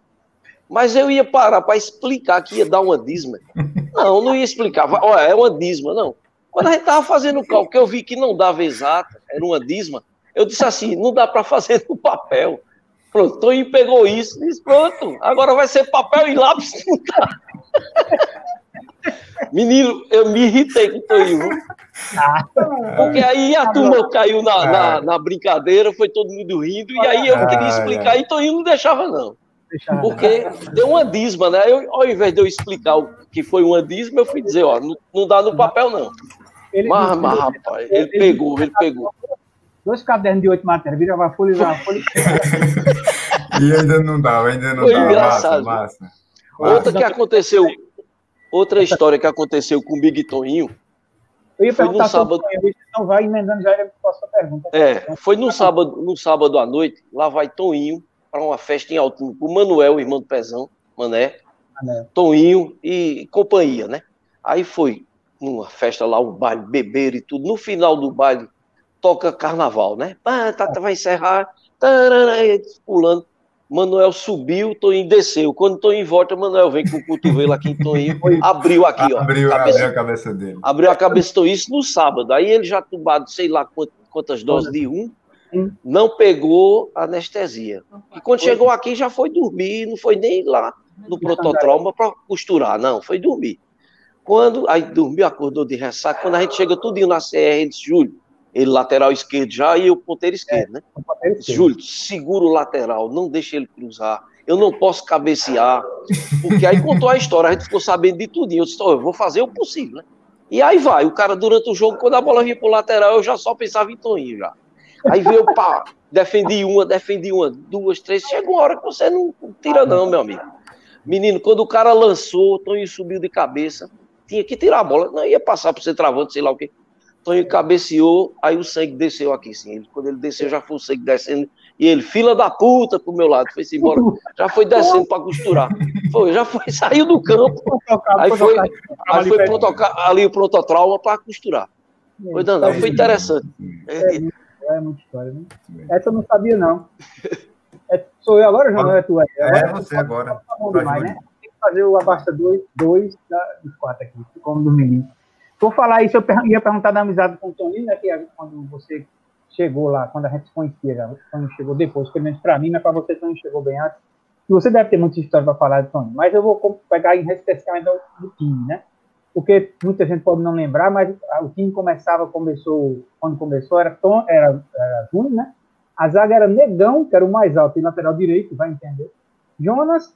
Mas eu ia parar para explicar que ia dar uma dízima. Não, não ia explicar. Olha, é uma dízima, não. Quando a gente estava fazendo o cálculo, que eu vi que não dava exata, era uma dízima, eu disse assim: não dá para fazer no papel. Pronto, Toninho pegou isso disse: pronto, agora vai ser papel e lápis. Não <laughs> dá. Menino, eu me irritei com o Toninho. Porque aí a turma caiu na, na, na, brincadeira, foi todo mundo rindo, e aí eu queria explicar, e Toninho não deixava, não. Porque deu uma disma, né? Eu, ao invés de eu explicar o que foi uma disma, eu fui dizer, ó, não, não dá no papel, não. Ele, mas, mas, rapaz, ele, ele pegou, ele pegou. Dois cadernos de oito matérias, vira a folha, a folha. <laughs> e ainda não dá, ainda não foi dá. Engraçado. Massa, massa. Outra que aconteceu, outra história que aconteceu com o Big Toninho, eu ia foi perguntar sábado... não vai emendando já a pergunta. É, foi no sábado, no sábado à noite, lá vai Toninho para uma festa em Altinho, o Manuel, irmão do Pezão, Mané, Mané, Toninho e companhia, né? Aí foi numa festa lá, um baile, beber e tudo. No final do baile, toca carnaval, né? Ah, tá, tá, vai encerrar, tarará, pulando. Manuel subiu, Toninho desceu. Quando Toninho volta, Manuel vem com o cotovelo aqui em Toninho, abriu aqui, ó. Abriu, cabeça, abriu a cabeça dele. Abriu a cabeça do isso no sábado. Aí ele já tubado, sei lá quantas doses de um, não pegou anestesia. E quando chegou aqui, já foi dormir, não foi nem lá no prototrauma para costurar, não, foi dormir. Quando, aí dormiu, acordou de ressaca, quando a gente chega tudinho na CR, disse, Júlio, ele lateral esquerdo já e o ponteiro esquerdo, é, né? Ponteiro esquerdo. Júlio, segura o lateral, não deixa ele cruzar. eu não posso cabecear, porque aí contou a história, a gente ficou sabendo de tudo, eu disse, oh, eu vou fazer o possível, né? E aí vai, o cara durante o jogo, quando a bola vinha pro lateral, eu já só pensava em Toninho já. Aí veio, pá, defendi uma, defendi uma, duas, três, chegou uma hora que você não tira não, meu amigo. Menino, quando o cara lançou, Toninho subiu de cabeça, tinha que tirar a bola, não ia passar por ser travando, sei lá o quê. Toninho cabeceou, aí o sangue desceu aqui, sim. Quando ele desceu, já foi o sangue descendo e ele, fila da puta, pro meu lado, foi-se embora. Já foi descendo para costurar. Foi, já foi, <laughs> saiu do campo. Aí foi, aí foi ali o prototrauma para costurar. Foi danado, foi interessante. É, é muita história, né? Essa eu não sabia, não. É, sou eu agora, João? É tu? É, é você agora. Tá bom demais, né? Fazer o Abasta 2, 2 dos quatro aqui, como do menino. Vou falar isso, eu ia perguntar da amizade com o Toninho, né? Que quando você chegou lá, quando a gente se conhecia, já, quando chegou depois, pelo menos para mim, mas para você também chegou bem antes. E você deve ter muita história para falar de Tony, mas eu vou pegar em especialmente do time, né? Porque muita gente pode não lembrar, mas o time começava, começou, quando começou, era Tom, era, era Júnior, né? A zaga era Negão, que era o mais alto, e lateral direito, vai entender. Jonas,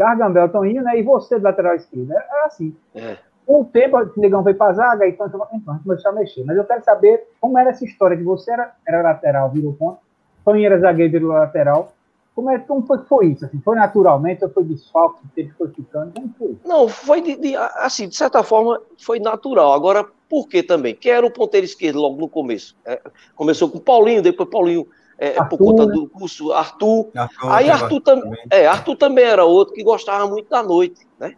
Gargambel, Toninho, né? E você do lateral esquerdo. Era assim. É. O tempo, o Negão foi para a zaga, então, então a gente começou a mexer. Mas eu quero saber como era essa história de você era, era lateral, virou ponto, Toninho era zagueiro, virou lateral. Como, é, como foi que foi isso? Assim, foi naturalmente ou foi desfalque, teve foi ficando? Como foi? Não, foi de, de, assim, de certa forma, foi natural. Agora, por que também? Quem era o ponteiro esquerdo logo no começo? É, começou com Paulinho, depois Paulinho é, Arthur, por conta né? do curso Arthur. Arthur aí Arthur, tam, é, Arthur também era outro que gostava muito da noite, né?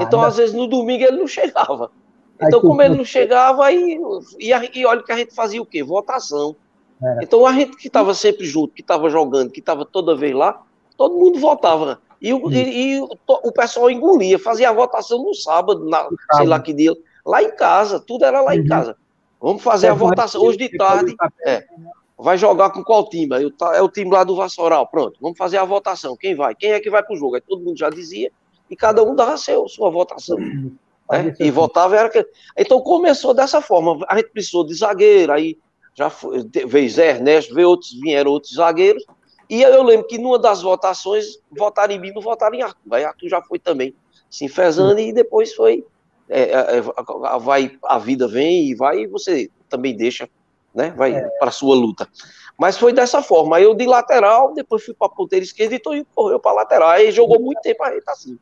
então, às vezes, no domingo ele não chegava. Então, como ele não chegava, aí, e, e olha que a gente fazia o quê? Votação. Então, a gente que estava sempre junto, que estava jogando, que estava toda vez lá, todo mundo votava. E o, e, e o, o, pessoal engolia, fazia a votação no sábado, na, sei lá que dia, lá em casa, tudo era lá uhum. em casa. Vamos fazer a votação hoje de tarde. É, vai jogar com qual time? É o time lá do Vassoural. Pronto, vamos fazer a votação. Quem vai? Quem é que vai para o jogo? Aí todo mundo já dizia e cada um dava seu, sua votação. Né? E votava era que. Então começou dessa forma. A gente precisou de zagueiro, aí já foi, veio Zé Ernesto, veio outros, vieram outros zagueiros. E eu lembro que numa das votações, votaram em mim, não votaram em Arthur. Aí Arthur já foi também se enfesando e depois foi. É, é, é vai, a vida vem e vai e você também deixa, né? Vai é. para sua luta. Mas foi dessa forma. Aí eu de lateral, depois fui para ponteira esquerda e Toninho correu para lateral. Aí jogou muito tempo a gente assim.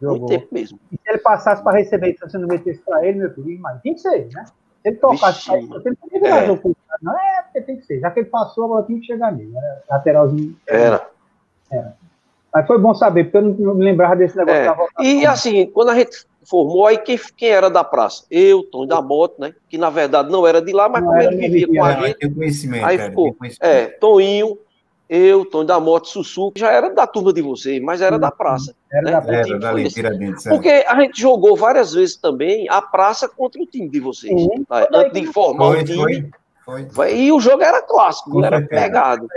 Jogou. Muito tempo mesmo. E se ele passasse para receber, se você não metesse para ele, meu filho, mas tem que ser, né? Se ele tocasse para ele, você não tem que é. jogo Não é porque tem que ser. Já que ele passou, agora tem que chegar nele. Né? Lateralzinho. Era. Era. Mas foi bom saber, porque eu não me lembrava desse negócio é. da votação. E assim, quando a gente formou, aí quem, quem era da praça? Eu, Tom da Moto, né? Que na verdade não era de lá, mas não como ele vivia com a gente. Aí ficou. É, Toninho, eu, Tony da Morte, Sussu, já era da turma de vocês, mas era da praça. Era, né? da, era da Tiradentes. Porque a gente jogou várias vezes também a praça contra o time de vocês. Uhum. Tá? Antes de formar o time. Foi, foi. E o jogo era clássico, era pegado.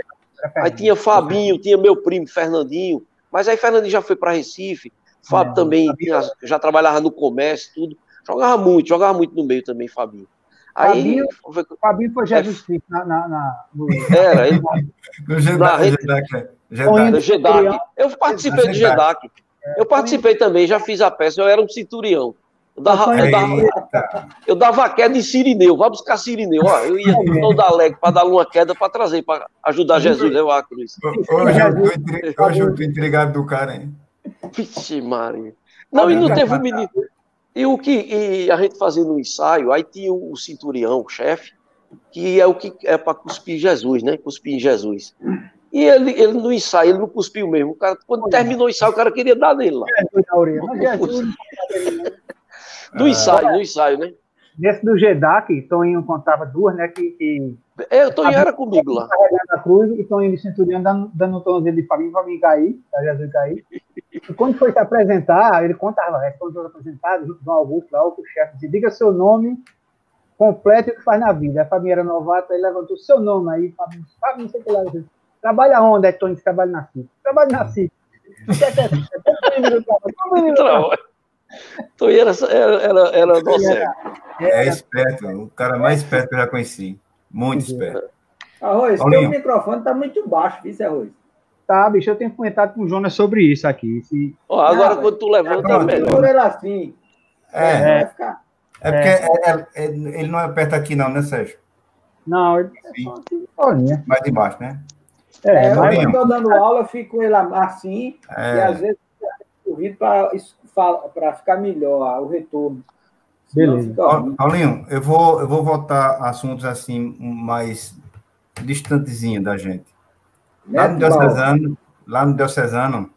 Aí tinha Fabinho, tinha meu primo Fernandinho, mas aí Fernandinho já foi para Recife, Fábio é, também tinha, já trabalhava no comércio, tudo. Jogava muito, jogava muito no meio também, Fabinho. Aí, Fabinho, foi, Fabinho foi Jesus Cristo na, na, na, no... Era, ele, no Gedac. Eu participei do Gedac. Eu participei também, já fiz a peça, eu era um cinturião. Eu dava, eu dava, eu dava queda em Sirineu, vai buscar Sirineu. Ó, eu ia <laughs> todo alegre para dar uma queda para trazer, para ajudar Jesus a levar a cruz. Hoje eu tô entregado do cara, hein? Vixe, Maria. Não, e não teve um menino. E o que e a gente fazia no ensaio, aí tinha o cinturião, o chefe, que é o que é para cuspir Jesus, né? Cuspir em Jesus. E ele, ele no ensaio, ele não cuspiu mesmo. O cara, quando terminou o ensaio, o cara queria dar nele lá. <laughs> No ensaio, no ensaio, né? Nesse do GEDAC, Toninho contava duas, né? Que, que... É, o Toninho era comigo lá. Carregando a cruz e Toninho de Centurião dando, dando um tomzinho de Fabinho, Fabinho cair, para Jesus cair. E quando foi se apresentar, ele contava, é, quando foi apresentado, junto com o Augusto, lá, o chefe, disse, diga seu nome completo e o que faz na vida. A Fabinho era novata, ele levantou seu nome aí, Fabinho, Fabinho, sei que lá, disse, trabalha onde, é Tony, trabalha na CIP? Trabalha na CIP. <laughs> <laughs> Então era, era, era nosso. É esperto, o cara mais esperto que eu já conheci. Muito esperto. Arroz, o microfone está muito baixo, isso, Arroz. Tá, bicho, eu tenho comentado com o Jonas sobre isso aqui. Se... Oh, agora, não, quando tu levanta, é melhor. ele assim. É, é, é, é porque é. É, ele não aperta aqui, não, né, Sérgio? Não, ele é Mais de baixo, né? É, mas quando eu estou dando aula, eu fico com ele assim, e às vezes ouvido para ficar melhor o retorno. Beleza. Paulinho, eu vou, eu vou voltar a assuntos assim mais distantezinho da gente. Lá no Diocesano, lá no Diocesano,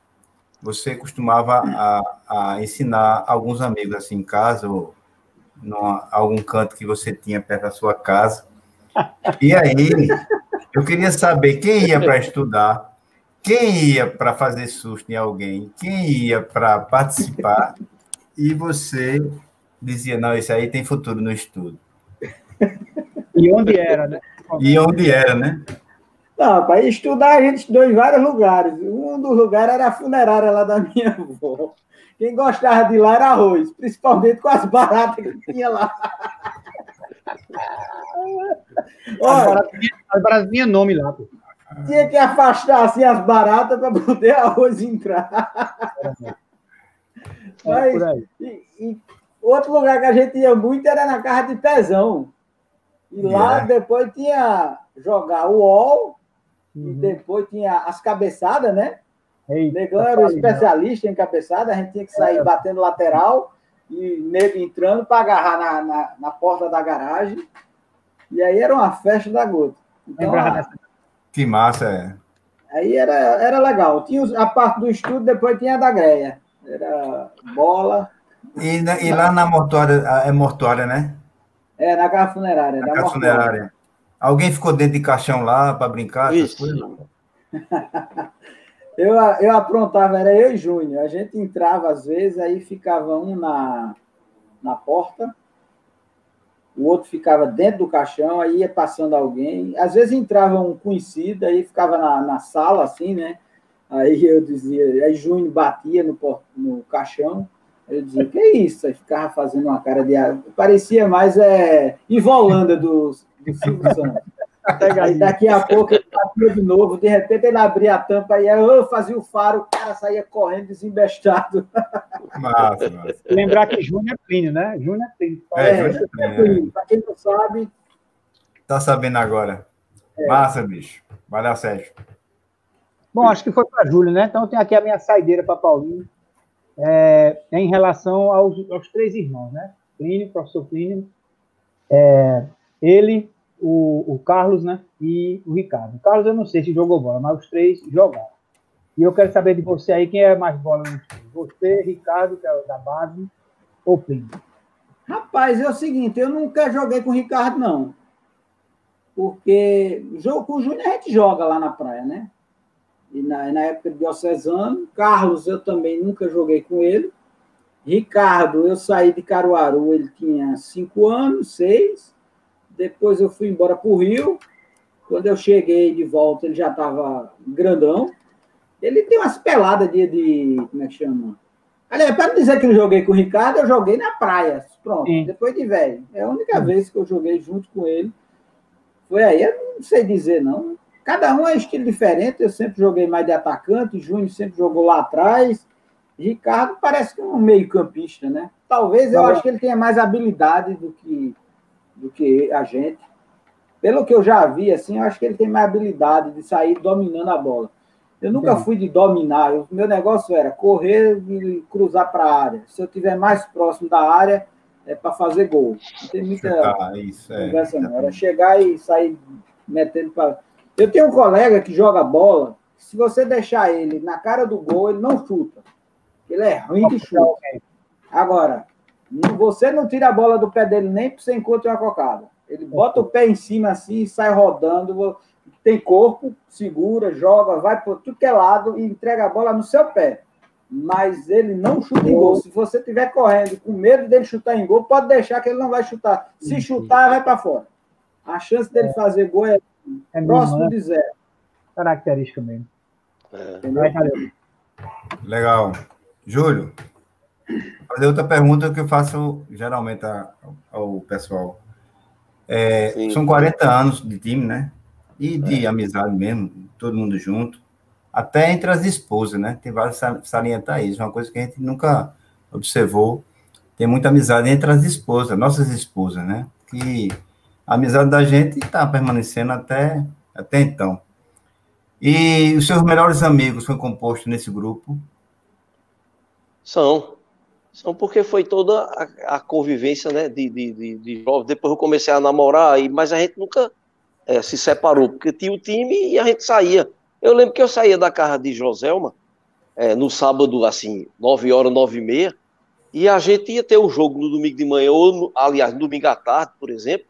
você costumava a, a ensinar alguns amigos assim em casa, ou em algum canto que você tinha perto da sua casa. E aí, eu queria saber quem ia para estudar, quem ia para fazer susto em alguém, quem ia para participar, e você dizia, não, isso aí tem futuro no estudo. E onde era, né? E onde era, né? Não, para estudar a gente estudou em vários lugares. Um dos lugares era a funerária lá da minha <laughs> avó. Quem gostava de lá era arroz, principalmente com as baratas que tinha lá. Olha, as baratas tinham nome lá. Pô. Tinha que afastar assim as baratas para poder arroz entrar. É, Mas, e, e, outro lugar que a gente ia muito era na casa de Pezão. E lá yeah. depois tinha jogar o UOL Uhum. E depois tinha as cabeçadas, né? Eita, Negão era o especialista em cabeçada, a gente tinha que sair é. batendo lateral e nego entrando para agarrar na, na, na, porta da garagem. E aí era uma festa da gota. Então, a... Que massa, é. Aí era, era legal. Tinha a parte do estudo, depois tinha a da greia. Era bola. E, e lá na mortuária, é mortuária, né? É, na casa funerária. Na casa funerária. Alguém ficou dentro de caixão lá para brincar? Isso. <laughs> eu, eu aprontava, era eu e Júnior. A gente entrava às vezes, aí ficava um na, na porta, o outro ficava dentro do caixão, aí ia passando alguém. Às vezes entrava um conhecido, aí ficava na, na sala, assim, né? Aí eu dizia, aí Júnior batia no, no caixão, eu dizia, que é isso? Aí ficava fazendo uma cara de. Parecia mais é, Ivolanda dos, do Silvio Santos. Aí daqui a pouco batia de novo, de repente ele abria a tampa e eu fazia o faro, o cara saía correndo desembestado. Massa, massa. Lembrar que Júnior é Plínio, né? Júnior é Plínio. É, é, Júnior é Plínio. Para quem não sabe. Tá sabendo agora. É. Massa, bicho. Valeu, Sérgio. Bom, acho que foi para Júlio, né? Então tem aqui a minha saideira para Paulinho. É, em relação aos, aos, três irmãos, né? Plínio, professor Plínio, é, ele, o, o, Carlos, né? E o Ricardo. O Carlos eu não sei se jogou bola, mas os três jogaram. E eu quero saber de você aí quem é mais bola no time. Você, Ricardo, que é da base, ou Plínio? Rapaz, é o seguinte, eu nunca joguei com o Ricardo, não. Porque jogo com o Júnior a gente joga lá na praia, né? E na, na época de Diocesano. Carlos, eu também nunca joguei com ele. Ricardo, eu saí de Caruaru, ele tinha cinco anos, seis. Depois eu fui embora para o Rio. Quando eu cheguei de volta, ele já estava grandão. Ele tem umas peladas de, de. Como é que chama? Aliás, para não dizer que eu joguei com o Ricardo, eu joguei na praia. Pronto, Sim. depois de velho. É a única vez que eu joguei junto com ele. Foi aí, eu não sei dizer, não. Cada um é estilo diferente. Eu sempre joguei mais de atacante, Júnior sempre jogou lá atrás. Ricardo parece que é um meio-campista, né? Talvez eu acho que ele tenha mais habilidade do que do que a gente. Pelo que eu já vi, assim, eu acho que ele tem mais habilidade de sair dominando a bola. Eu nunca fui de dominar. O meu negócio era correr e cruzar para a área. Se eu estiver mais próximo da área, é para fazer gol. Não tem muita isso, é. conversa, não. Era chegar e sair metendo para. Eu tenho um colega que joga bola. Se você deixar ele na cara do gol, ele não chuta. Ele é ruim de chute. Agora, você não tira a bola do pé dele nem para você encontrar uma cocada. Ele bota o pé em cima assim e sai rodando. Tem corpo, segura, joga, vai por tudo que é lado e entrega a bola no seu pé. Mas ele não chuta em gol. Se você estiver correndo com medo dele chutar em gol, pode deixar que ele não vai chutar. Se chutar, vai para fora. A chance dele é. fazer gol é, é próximo mesmo, né? de zero. Característica mesmo. É. Legal. Júlio, fazer outra pergunta que eu faço geralmente ao pessoal. É, são 40 anos de time, né? E de amizade mesmo, todo mundo junto. até entre as esposas, né? Tem vários salientar isso, uma coisa que a gente nunca observou. Tem muita amizade entre as esposas, nossas esposas, né? Que a amizade da gente está permanecendo até, até então. E os seus melhores amigos foi composto nesse grupo? São. São porque foi toda a, a convivência, né, de, de, de, de Depois eu comecei a namorar, mas a gente nunca é, se separou, porque tinha o time e a gente saía. Eu lembro que eu saía da casa de Joselma, é, no sábado, assim, 9 horas, 9 e meia, e a gente ia ter o um jogo no domingo de manhã, ou, no, aliás, no domingo à tarde, por exemplo,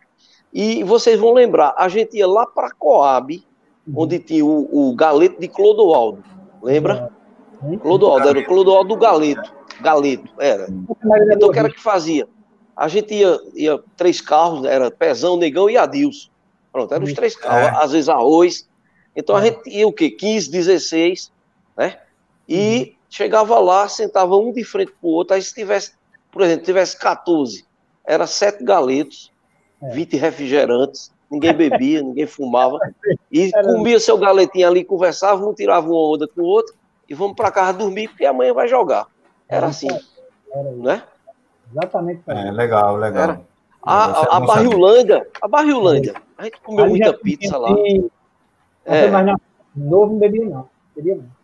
e vocês vão lembrar, a gente ia lá para Coab, uhum. onde tinha o, o Galeto de Clodoaldo, lembra? Clodoaldo, era o Clodoaldo do Galeto, Galeto, era. Então, o que era que fazia? A gente ia, ia três carros, era Pezão, Negão e Adilson. Pronto, eram os três carros, é. às vezes arroz. Então a é. gente ia o quê? 15, 16, né? E uhum. chegava lá, sentava um de frente para o outro, aí se tivesse, por exemplo, tivesse 14, era sete galetos, é. 20 refrigerantes, ninguém bebia, <laughs> ninguém fumava, e comia seu galetinho ali, conversava, um tirava uma onda com o outro, e vamos para casa dormir, porque amanhã vai jogar. Era assim, era né? Exatamente. É, legal, legal. Era. A, a, a Barriolândia, a Barriolândia, a gente comeu Aí muita pizza lá. É. Mas não, novo não bebia não.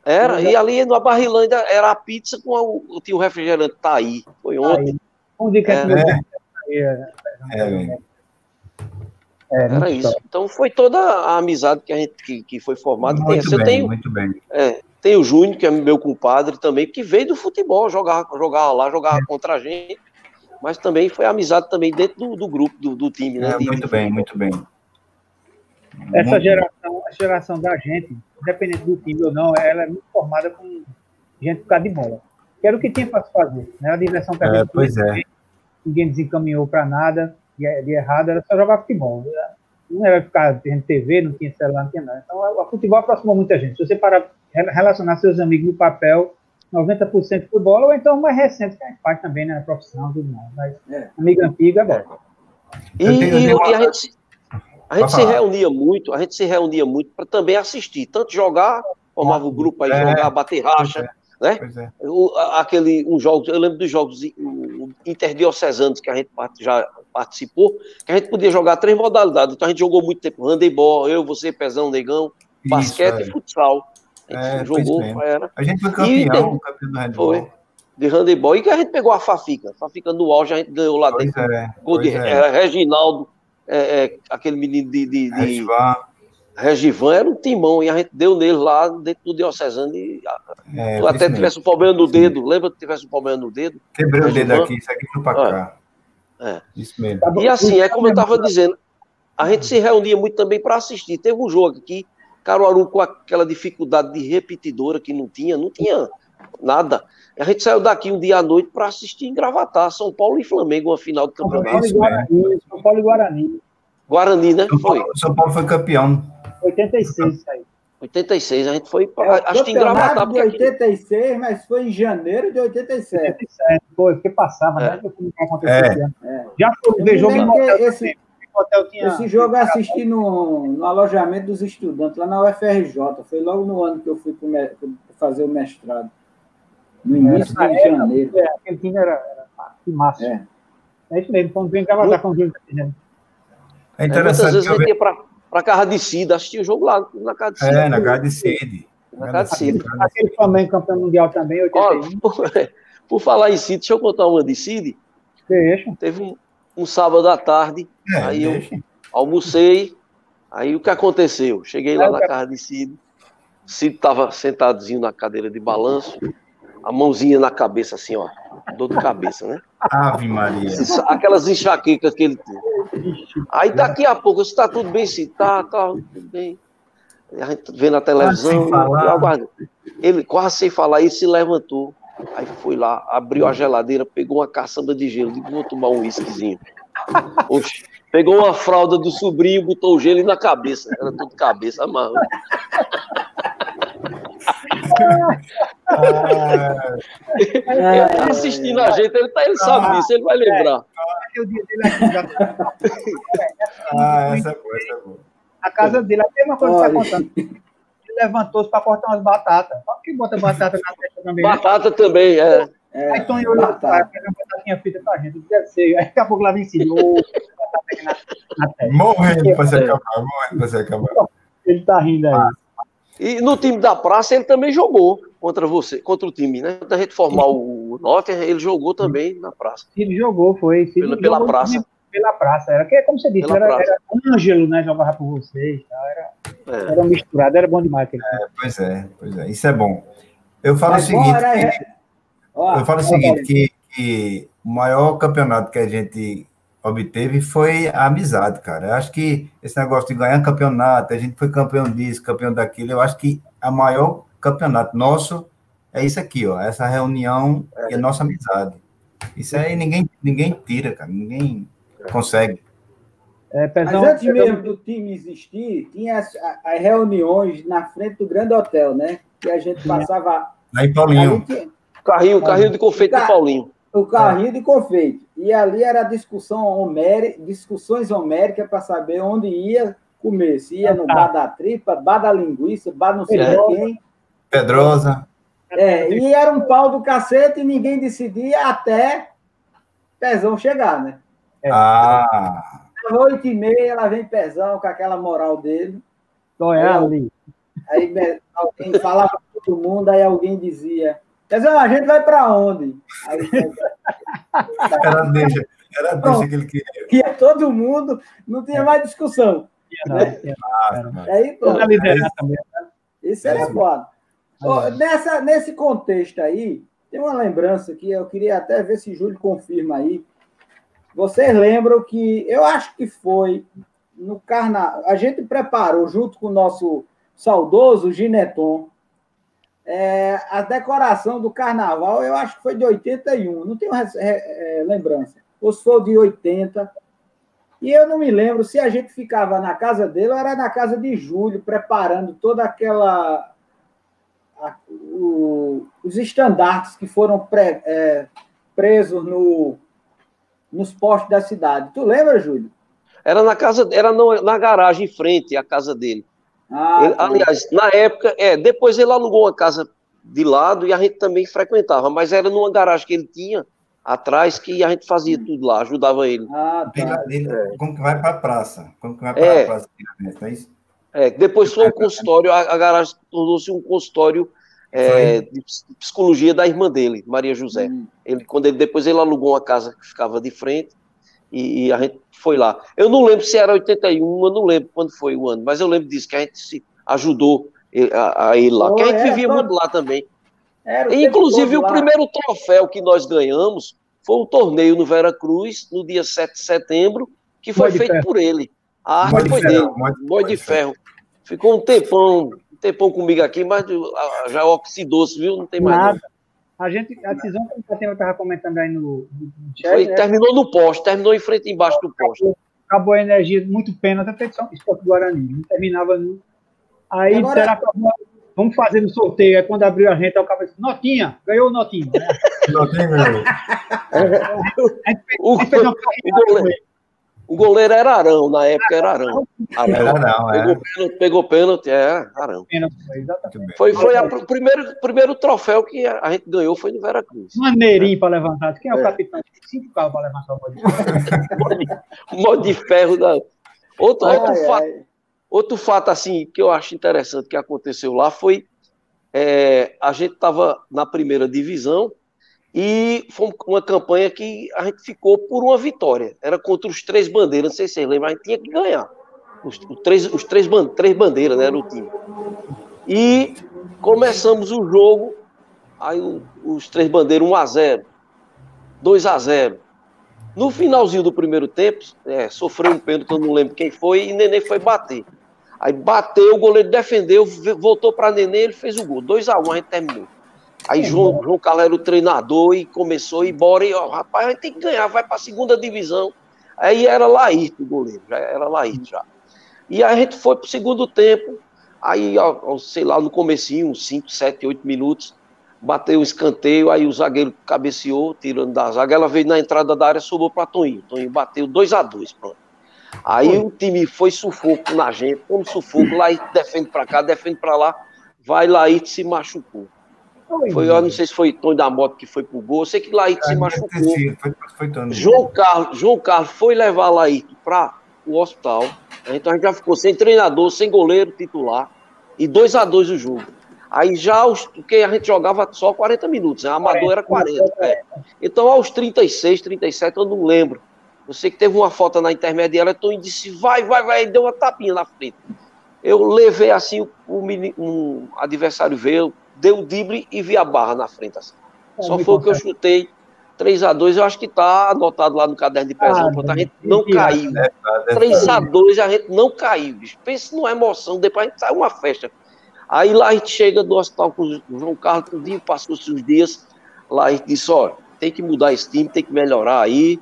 Era, e ali na Barrilândia era a pizza com o, tinha o refrigerante Taí. Foi ontem. Um dia que é. é. é. É, Era isso. Top. Então foi toda a amizade que a gente que, que foi formada. Muito tem, bem, tenho, muito bem. É, tem o Júnior, que é meu compadre também, que veio do futebol, jogava, jogava lá, jogava é. contra a gente, mas também foi amizade também dentro do, do grupo, do, do time, né? É, muito bem, muito bem. Essa geração, a geração da gente, independente do time ou não, ela é muito formada com gente por causa de bola. Que era o que tinha para se fazer. Né? A diversão também. É, pois é. Ninguém desencaminhou para nada de, de, errado, era só jogar futebol. Não era ficar tendo TV, não tinha celular, não tinha nada. Então, o futebol aproximou muita gente. Se você parar relacionar seus amigos no papel, 90% futebol, ou então mais recente, que a gente faz também na né, profissão, tudo mais. Mas é. amigo antigo é bom. E, e, e a gente a gente se reunia muito, a gente se reunia muito para também assistir, tanto jogar, formava o grupo aí, é, jogar, bater racha, é, né? É. O, aquele, um jogo, eu lembro dos jogos interdiocesanos que a gente já participou, que a gente podia jogar três modalidades. Então a gente jogou muito tempo handebol, eu, você, Pezão, Negão, Isso, basquete é. e futsal. A gente jogou, era. A gente foi campeão, e, campeão do handebol. Foi de handebol, e que a gente pegou a Fafica. Fafica no auge, a gente ganhou lá pois dentro. É, de é. Reginaldo, é, é, aquele menino de, de, de Regivan. Era um timão, e a gente deu nele lá dentro do Diocesano. E, é, tu até tivesse um problema no dedo, Sim. lembra que tivesse um problema no dedo? Quebrei o dedo aqui, isso aqui foi para cá. É. Isso mesmo. E assim, é como eu estava dizendo, a gente se reunia muito também para assistir. Teve um jogo aqui, Caruaru com aquela dificuldade de repetidora que não tinha, não tinha nada. A gente saiu daqui um dia à noite para assistir em Gravatar, São Paulo e Flamengo, uma final do campeonato. São Paulo e Guarani. São Paulo e Guarani. Guarani, né? São Paulo, foi. São Paulo foi campeão. 86 isso aí. 86, a gente foi para. É, acho que em Gravatar. de 86, aqui... mas foi em janeiro de 87. 87 foi, porque passava, é. né? Que é. é. Já foi ver jogo no hotel. Esse, tinha... esse jogo eu assisti no, no alojamento dos estudantes, lá na UFRJ. Foi logo no ano que eu fui para fazer o mestrado. No início é, de janeiro. É, aquele time era, era massa. É. é isso mesmo, quando vem trabalhar com o jogo É interessante. Muitas vezes a gente ia para casa de Cida, assistir o jogo lá na casa de Cida. É, na casa de Cida. Na casa de Cida. Aquele Flamengo campeão mundial também, 81. por, <laughs> por, falar em Cida, deixa eu contar uma de Cida. Deixa. Teve um, um sábado à tarde, é, aí deixa. eu almocei, aí o que aconteceu? Cheguei lá na casa de Cida, Cid estava sentadinho na cadeira de balanço, a mãozinha na cabeça, assim, ó. Dor de cabeça, né? Ave Maria. Aquelas enxaquecas que ele tem. Aí daqui a pouco, se tá tudo bem, se tá, tá tudo bem. A gente vê na televisão, Ele quase sem falar, ele se levantou. Aí foi lá, abriu a geladeira, pegou uma caçamba de gelo, disse, vou tomar um whiskyzinho. Oxe, pegou uma fralda do sobrinho, botou o gelo na cabeça. Era tudo cabeça, amarrou. <laughs> ele tá assistindo a gente, ele, tá, ele sabe disso, ele vai lembrar. <laughs> Ah, essa é boa, essa é boa. A casa dele, a mesma coisa que está contando. levantou-se para cortar umas batatas. Por que bota batata na testa também? Né? Batata né? também, é. é aí Tony olhou para uma batatinha feita pra gente. Deve ser. Aí daqui a pouco lá ensinou. <laughs> Morrendo para se acabar, morrendo para se acabar. Ele tá rindo aí. Ah. E no time da praça ele também jogou contra você, contra o time, né? Da gente formar o Nottingham, ele jogou também na praça. Ele jogou, foi. Pela, pela praça. Pela praça. Era que, como você disse, era, era Ângelo, né? Jogava por vocês. Era, é. era misturado, era bom demais. É, pois é, pois é. Isso é bom. Eu falo Mas o seguinte. Bom, que, eu falo o seguinte, que, que o maior campeonato que a gente obteve foi a amizade, cara. Eu acho que esse negócio de ganhar campeonato, a gente foi campeão disso, campeão daquilo, eu acho que a maior campeonato nosso é isso aqui, ó, essa reunião e a nossa amizade. Isso aí ninguém, ninguém tira, cara, ninguém consegue. É, Mas antes mesmo do time existir, tinha as, as, reuniões na frente do grande hotel, né? Que a gente passava. Lá em Paulinho. Gente... Carrinho, carrinho de confeito de Paulinho. O carrinho de confeito. E ali era discussão homérica, discussões homéricas para saber onde ia comer. Se ia no bar da tripa, bar da linguiça, bar não sei é. quem. Pedrosa. É, e era um pau do cacete e ninguém decidia até Pezão chegar, né? É. Ah. Oito e meia, ela vem Pezão com aquela moral dele. Só é ali. Aí alguém falava para todo mundo, aí alguém dizia, Pezão, a gente vai para onde? Aí, era deixa, era deixa que ele queria. Ia todo mundo, não tinha mais discussão. Né? Aí, pronto. Isso era foda. Oh, nessa, nesse contexto aí, tem uma lembrança que eu queria até ver se Júlio confirma aí. Vocês lembram que eu acho que foi no carnaval. A gente preparou, junto com o nosso saudoso Gineton, é, a decoração do carnaval, eu acho que foi de 81, não tenho é, lembrança. Ou se foi de 80. E eu não me lembro se a gente ficava na casa dele ou era na casa de Júlio, preparando toda aquela o, os estandartes que foram pre, é, presos no, nos postos da cidade. Tu lembra, Júlio? Era na casa, era no, na garagem em frente à casa dele. Ah, ele, aliás, na época, é, depois ele alugou uma casa de lado e a gente também frequentava, mas era numa garagem que ele tinha atrás que a gente fazia tudo lá, ajudava ele. Ah, tá. Como que vai para a praça? Como que vai para é, a praça? É isso? É, depois foi um consultório, a, a garagem tornou-se um consultório é, de psicologia da irmã dele, Maria José. Hum. Ele, quando ele, depois ele alugou uma casa que ficava de frente e, e, a gente foi lá. Eu não lembro se era 81, eu não lembro quando foi o ano, mas eu lembro disso, que a gente se ajudou a, a ir lá, oh, que a gente é, vivia muito lá também. Inclusive, o lá. primeiro troféu que nós ganhamos foi um torneio no Vera Cruz, no dia 7 de setembro, que foi feito por ele. A arte foi dele, boi de ferro. Ficou um tempão, tempão comigo aqui, mas já oxidou-se, viu? Não tem mais nada. A gente, a decisão que o estava comentando aí no, no chat, Foi, né? Terminou no poste, terminou em frente embaixo do poste. Acabou, acabou a energia, muito pena da petição Esporte Guarani. Não terminava. No... Aí Agora... será que vamos fazer no sorteio. Aí quando abriu a gente, o cara disse, Notinha, ganhou o Notinha. <laughs> Notinha ganhou. <laughs> o, o, goleiro, o goleiro era Arão, na época era Arão. Arão. Era Arão é. pegou, pênalti, pegou pênalti, é, Arão. Foi, foi o primeiro, primeiro troféu que a gente ganhou foi no Vera Cruz. Maneirinho para levantar. Quem é o é. capitão? Cinco carros para levantar o modo de ferro. modo de ferro da... Outro, ai, outro, ai, fato, ai. outro fato, assim, que eu acho interessante que aconteceu lá foi é, a gente estava na primeira divisão e foi uma campanha que a gente ficou por uma vitória. Era contra os três bandeiras, não sei se vocês lembram, a gente tinha que ganhar. Os, os três, os três, três bandeiras, né, era o time. E começamos o jogo, aí os três bandeiras, 1x0, 2x0. No finalzinho do primeiro tempo, é, sofreu um pênalti, eu não lembro quem foi, e Nenê foi bater. Aí bateu, o goleiro defendeu, voltou para Nenê, ele fez o gol. 2x1 a gente terminou. Aí João, João Carlos era o treinador e começou a ir embora. E, ó, rapaz, a gente tem que ganhar, vai para a segunda divisão. Aí era Laírto o goleiro, já era Laírto já. E aí a gente foi para o segundo tempo. Aí, ó, sei lá, no comecinho, uns 5, 7, 8 minutos, bateu o escanteio, aí o zagueiro cabeceou, tirando da zaga. Ela veio na entrada da área, sobrou para Toninho. Toninho bateu 2 a 2 pronto. Aí o time foi sufoco na gente, como sufoco, lá defende para cá, defende para lá. vai Laíto se machucou. Foi, eu não sei se foi Tony da Moto que foi pro gol. Eu sei que Laíto se machucou. Foi, foi João, Carlos, João Carlos foi levar Laíto para o hospital. Então a gente já ficou sem treinador, sem goleiro titular. E 2 a 2 o jogo. Aí já os, porque a gente jogava só 40 minutos, né? a Amador era 40. É. Então aos 36, 37, eu não lembro. Eu sei que teve uma falta na intermediária, Tony disse, vai, vai, vai, e deu uma tapinha na frente. Eu levei assim, o, o, um adversário veio, deu o drible e vi a barra na frente. Assim. É, Só foi o que eu chutei 3 a 2 eu acho que está anotado lá no caderno de pesão, ah, a gente não caiu. 3 a 2 a gente não caiu, bicho. Pense numa emoção, depois a gente saiu uma festa. Aí lá a gente chega do hospital com o João Carlos, tudinho, passou-se os dias, lá a gente disse, ó, tem que mudar esse time, tem que melhorar aí,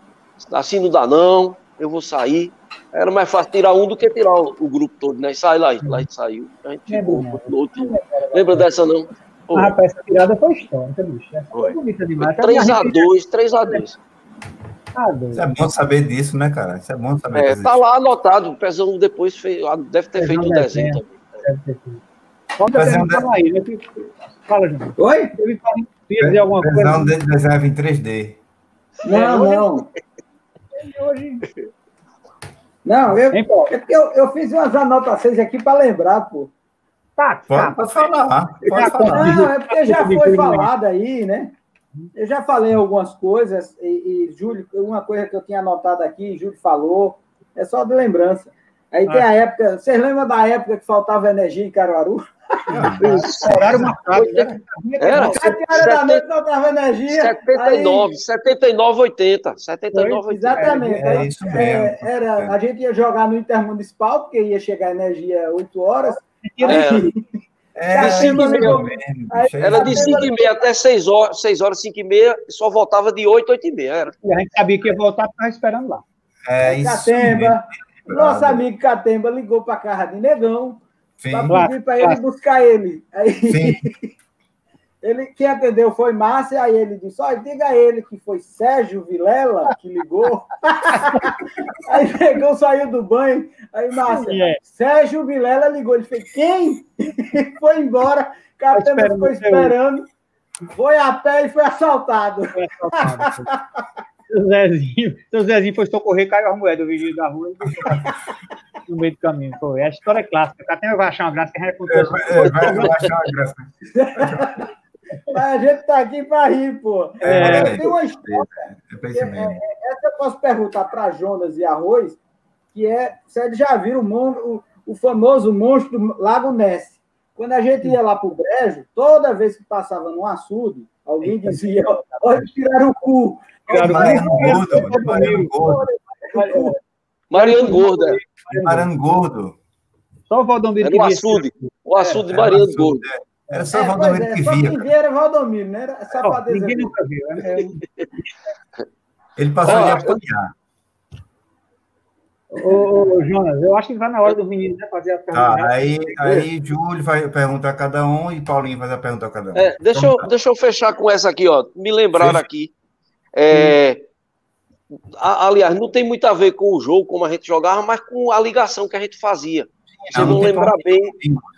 assim não dá não, eu vou sair. Era mais fácil tirar um do que tirar o, o grupo todo, né? Sai lá, lá a gente saiu. A gente ficou, outro. Lembra dessa não? Pô. Ah, rapaz, essa tirada foi histórica, bicho. Essa foi bonita demais. 3x2, 3x2. Ah, Isso é bom saber disso, né, cara? Isso é bom saber. É, tá lá anotado. O Pezão depois fez, deve ter feito um desenho também. Deve ter feito. Pezão de... aí, né? Fala, João. Oi? Ele ia dizer alguma coisa. Pezão desenhava em 3D. Não, não. Hoje... Não, eu, é porque eu, eu fiz umas anotações aqui para lembrar, pô. Tá, tá. Pode falar. Pode falar. Não, é porque já foi falado aí, né? Eu já falei algumas coisas, e, e Júlio, uma coisa que eu tinha anotado aqui, Júlio falou, é só de lembrança. Aí ah. tem a época, vocês lembram da época que faltava energia em Caruaru? Horário marcado, né? Era, horas da noite faltava energia. 79, aí... 79, 80. 79, 80. Exatamente. É, é isso mesmo. É, era, a gente ia jogar no Intermunicipal, porque ia chegar energia 8 horas. É, de <laughs> 5 e meia. Era de 5 e meia até 6 horas, 6 horas, 5 e meia, só voltava de 8, 8 e meia. Era. E a gente sabia que ia voltar, ficava esperando lá. É, isso Catemba, nosso amigo Catemba ligou para a casa de Negão para pedir para ele buscar ele. Aí, Sim. <laughs> Ele, quem atendeu foi Márcia, aí ele disse: olha, diga a ele que foi Sérgio Vilela que ligou. <laughs> aí pegou, saiu do banho. Aí, Márcia, yeah. Sérgio Vilela ligou. Ele fez: quem? <laughs> foi embora. Também ficou esperando. Foi a pé e foi assaltado. Foi assaltado. Seu Zezinho, seu Zezinho foi socorrer, caiu a moeda do vídeo da rua no meio do caminho. Pô, a história é clássica. Até vai achar uma graça que a gente contou. É, é, vai, vai achar uma graça. <laughs> Mas a gente tá aqui para rir, pô. É, é, tem uma história. É, é, essa eu posso perguntar para Jonas e Arroz, que é, vocês já viram o, o, o famoso monstro do Lago Ness. Quando a gente ia lá para o Brejo, toda vez que passava no açude, alguém <laughs> dizia: olha, tirar o cu. Mariano Gordo. Mariano Gordo. Mariano Gordo. Mariano Gordo. Só o Valdomiro. Era o açude. O açude de Mariano Gordo. Era só o Valdomiro é, que via. Só quem via era Valdomiro, né? Era safadeza. Ninguém nunca viu. Né? Ele passou a apanhar. Ô, ô, Jonas, eu acho que vai na hora dos meninos né, fazer a pergunta. Tá, aí, aí Júlio vai perguntar a cada um e Paulinho faz a pergunta a cada um. É, deixa, então, eu, tá. deixa eu fechar com essa aqui, ó. Me lembraram aqui. É, a, aliás, não tem muito a ver com o jogo, como a gente jogava, mas com a ligação que a gente fazia. Vocês vão lembrar bem.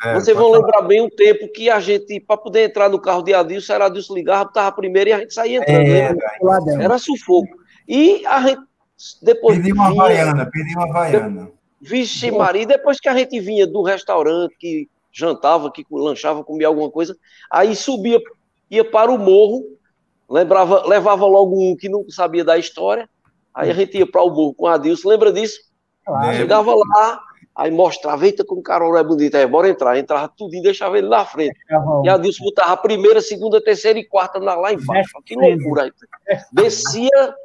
É, vocês vão lembrar bem o tempo que a gente, para poder entrar no carro de Adilson, era Adilson ligava, estava primeiro e a gente saía entrando. É, né? Era sufoco. E a gente depois. Pedi uma havaiana, pedi uma havaiana. Vixe, Maria, depois que a gente vinha do restaurante, que jantava, que lanchava, comia alguma coisa, aí subia, ia para o morro, lembrava, levava logo um que não sabia da história, aí a gente ia para o morro com a Adilson, lembra disso? Claro. Chegava lá, aí mostrava, eita, como o Carol é bonito, aí bora entrar, entrava tudo e deixava ele na frente. E a Adilson botava a primeira, segunda, terceira e quarta lá embaixo. Que loucura. Descia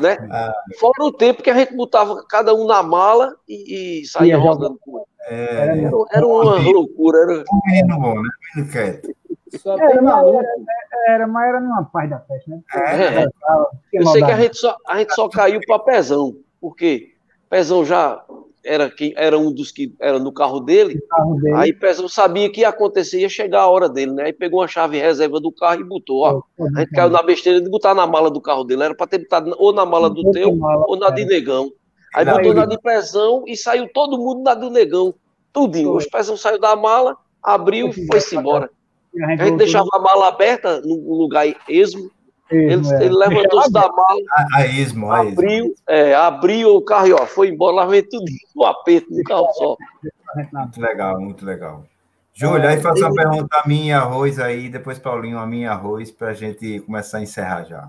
né? Ah. Fora o tempo que a gente botava cada um na mala e, e saía rodando com ele. É, era, era uma loucura. Era... Um bom, né? Menino quieto. Era, maluco. Era, era, mas era numa paz da festa, né? É. É. Eu sei que a gente só, a gente só caiu para Pezão, porque Pezão já era, quem, era um dos que era no carro dele, carro dele. aí Pezão sabia que ia acontecer, ia chegar a hora dele, né? Aí pegou uma chave reserva do carro e botou, ó. A gente caiu na besteira de botar na mala do carro dele, era para ter botado ou na mala do teu ou na de negão. Aí botou na de Pezão e saiu todo mundo na do negão, tudinho. Os Pezão saiu da mala, abriu e foi-se embora. A gente, a gente deixava a mala aberta no lugar esmo, ele, é. ele levantou-se da mala, a, a esmo, a abriu, é, abriu o carro e ó, foi embora, lá vem tudo no aperto do carro só. Muito legal, muito legal. Júlia, aí faça uma pergunta a mim arroz aí, depois Paulinho a mim arroz, para a gente começar a encerrar já.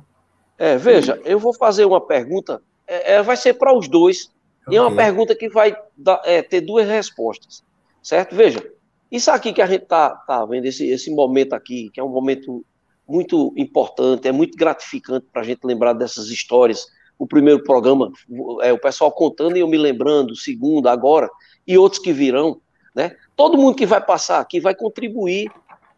É, veja, eu vou fazer uma pergunta, é, é vai ser para os dois, okay. e é uma pergunta que vai dar, é, ter duas respostas, certo? Veja, isso aqui que a gente está tá vendo, esse, esse momento aqui, que é um momento muito importante, é muito gratificante para a gente lembrar dessas histórias. O primeiro programa, é o pessoal contando e eu me lembrando, o segundo, agora, e outros que virão, né? Todo mundo que vai passar aqui vai contribuir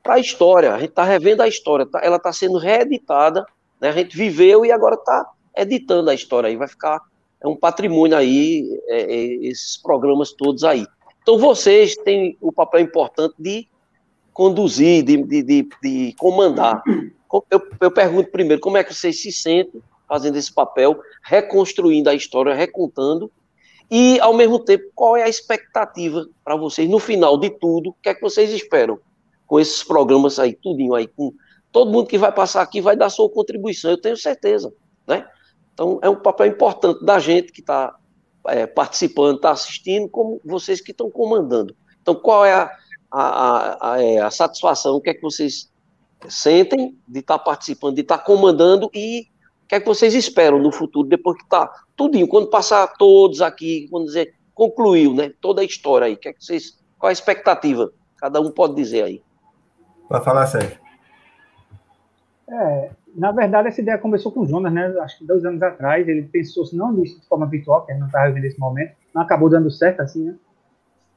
para a história. A gente está revendo a história, tá? ela está sendo reeditada, né? a gente viveu e agora está editando a história aí. Vai ficar é um patrimônio aí, é, é, esses programas todos aí. Então vocês têm o papel importante de conduzir, de, de, de, de comandar. Eu, eu pergunto primeiro, como é que vocês se sentem fazendo esse papel, reconstruindo a história, recontando, e, ao mesmo tempo, qual é a expectativa para vocês no final de tudo? O que é que vocês esperam com esses programas aí, tudinho aí, com todo mundo que vai passar aqui vai dar sua contribuição, eu tenho certeza, né? Então, é um papel importante da gente que está é, participando, está assistindo, como vocês que estão comandando. Então, qual é a, a, a, a, é, a satisfação, o que é que vocês sentem de estar tá participando, de estar tá comandando e que é que vocês esperam no futuro, depois que está tudinho, quando passar todos aqui, quando dizer, concluiu, né, toda a história aí, que é que vocês, qual a expectativa? Cada um pode dizer aí. Pode falar, Sérgio. É, na verdade, essa ideia começou com o Jonas, né? Acho que dois anos atrás. Ele pensou, se não nisso de forma virtual, que gente não estava vivendo nesse momento, não acabou dando certo assim, né?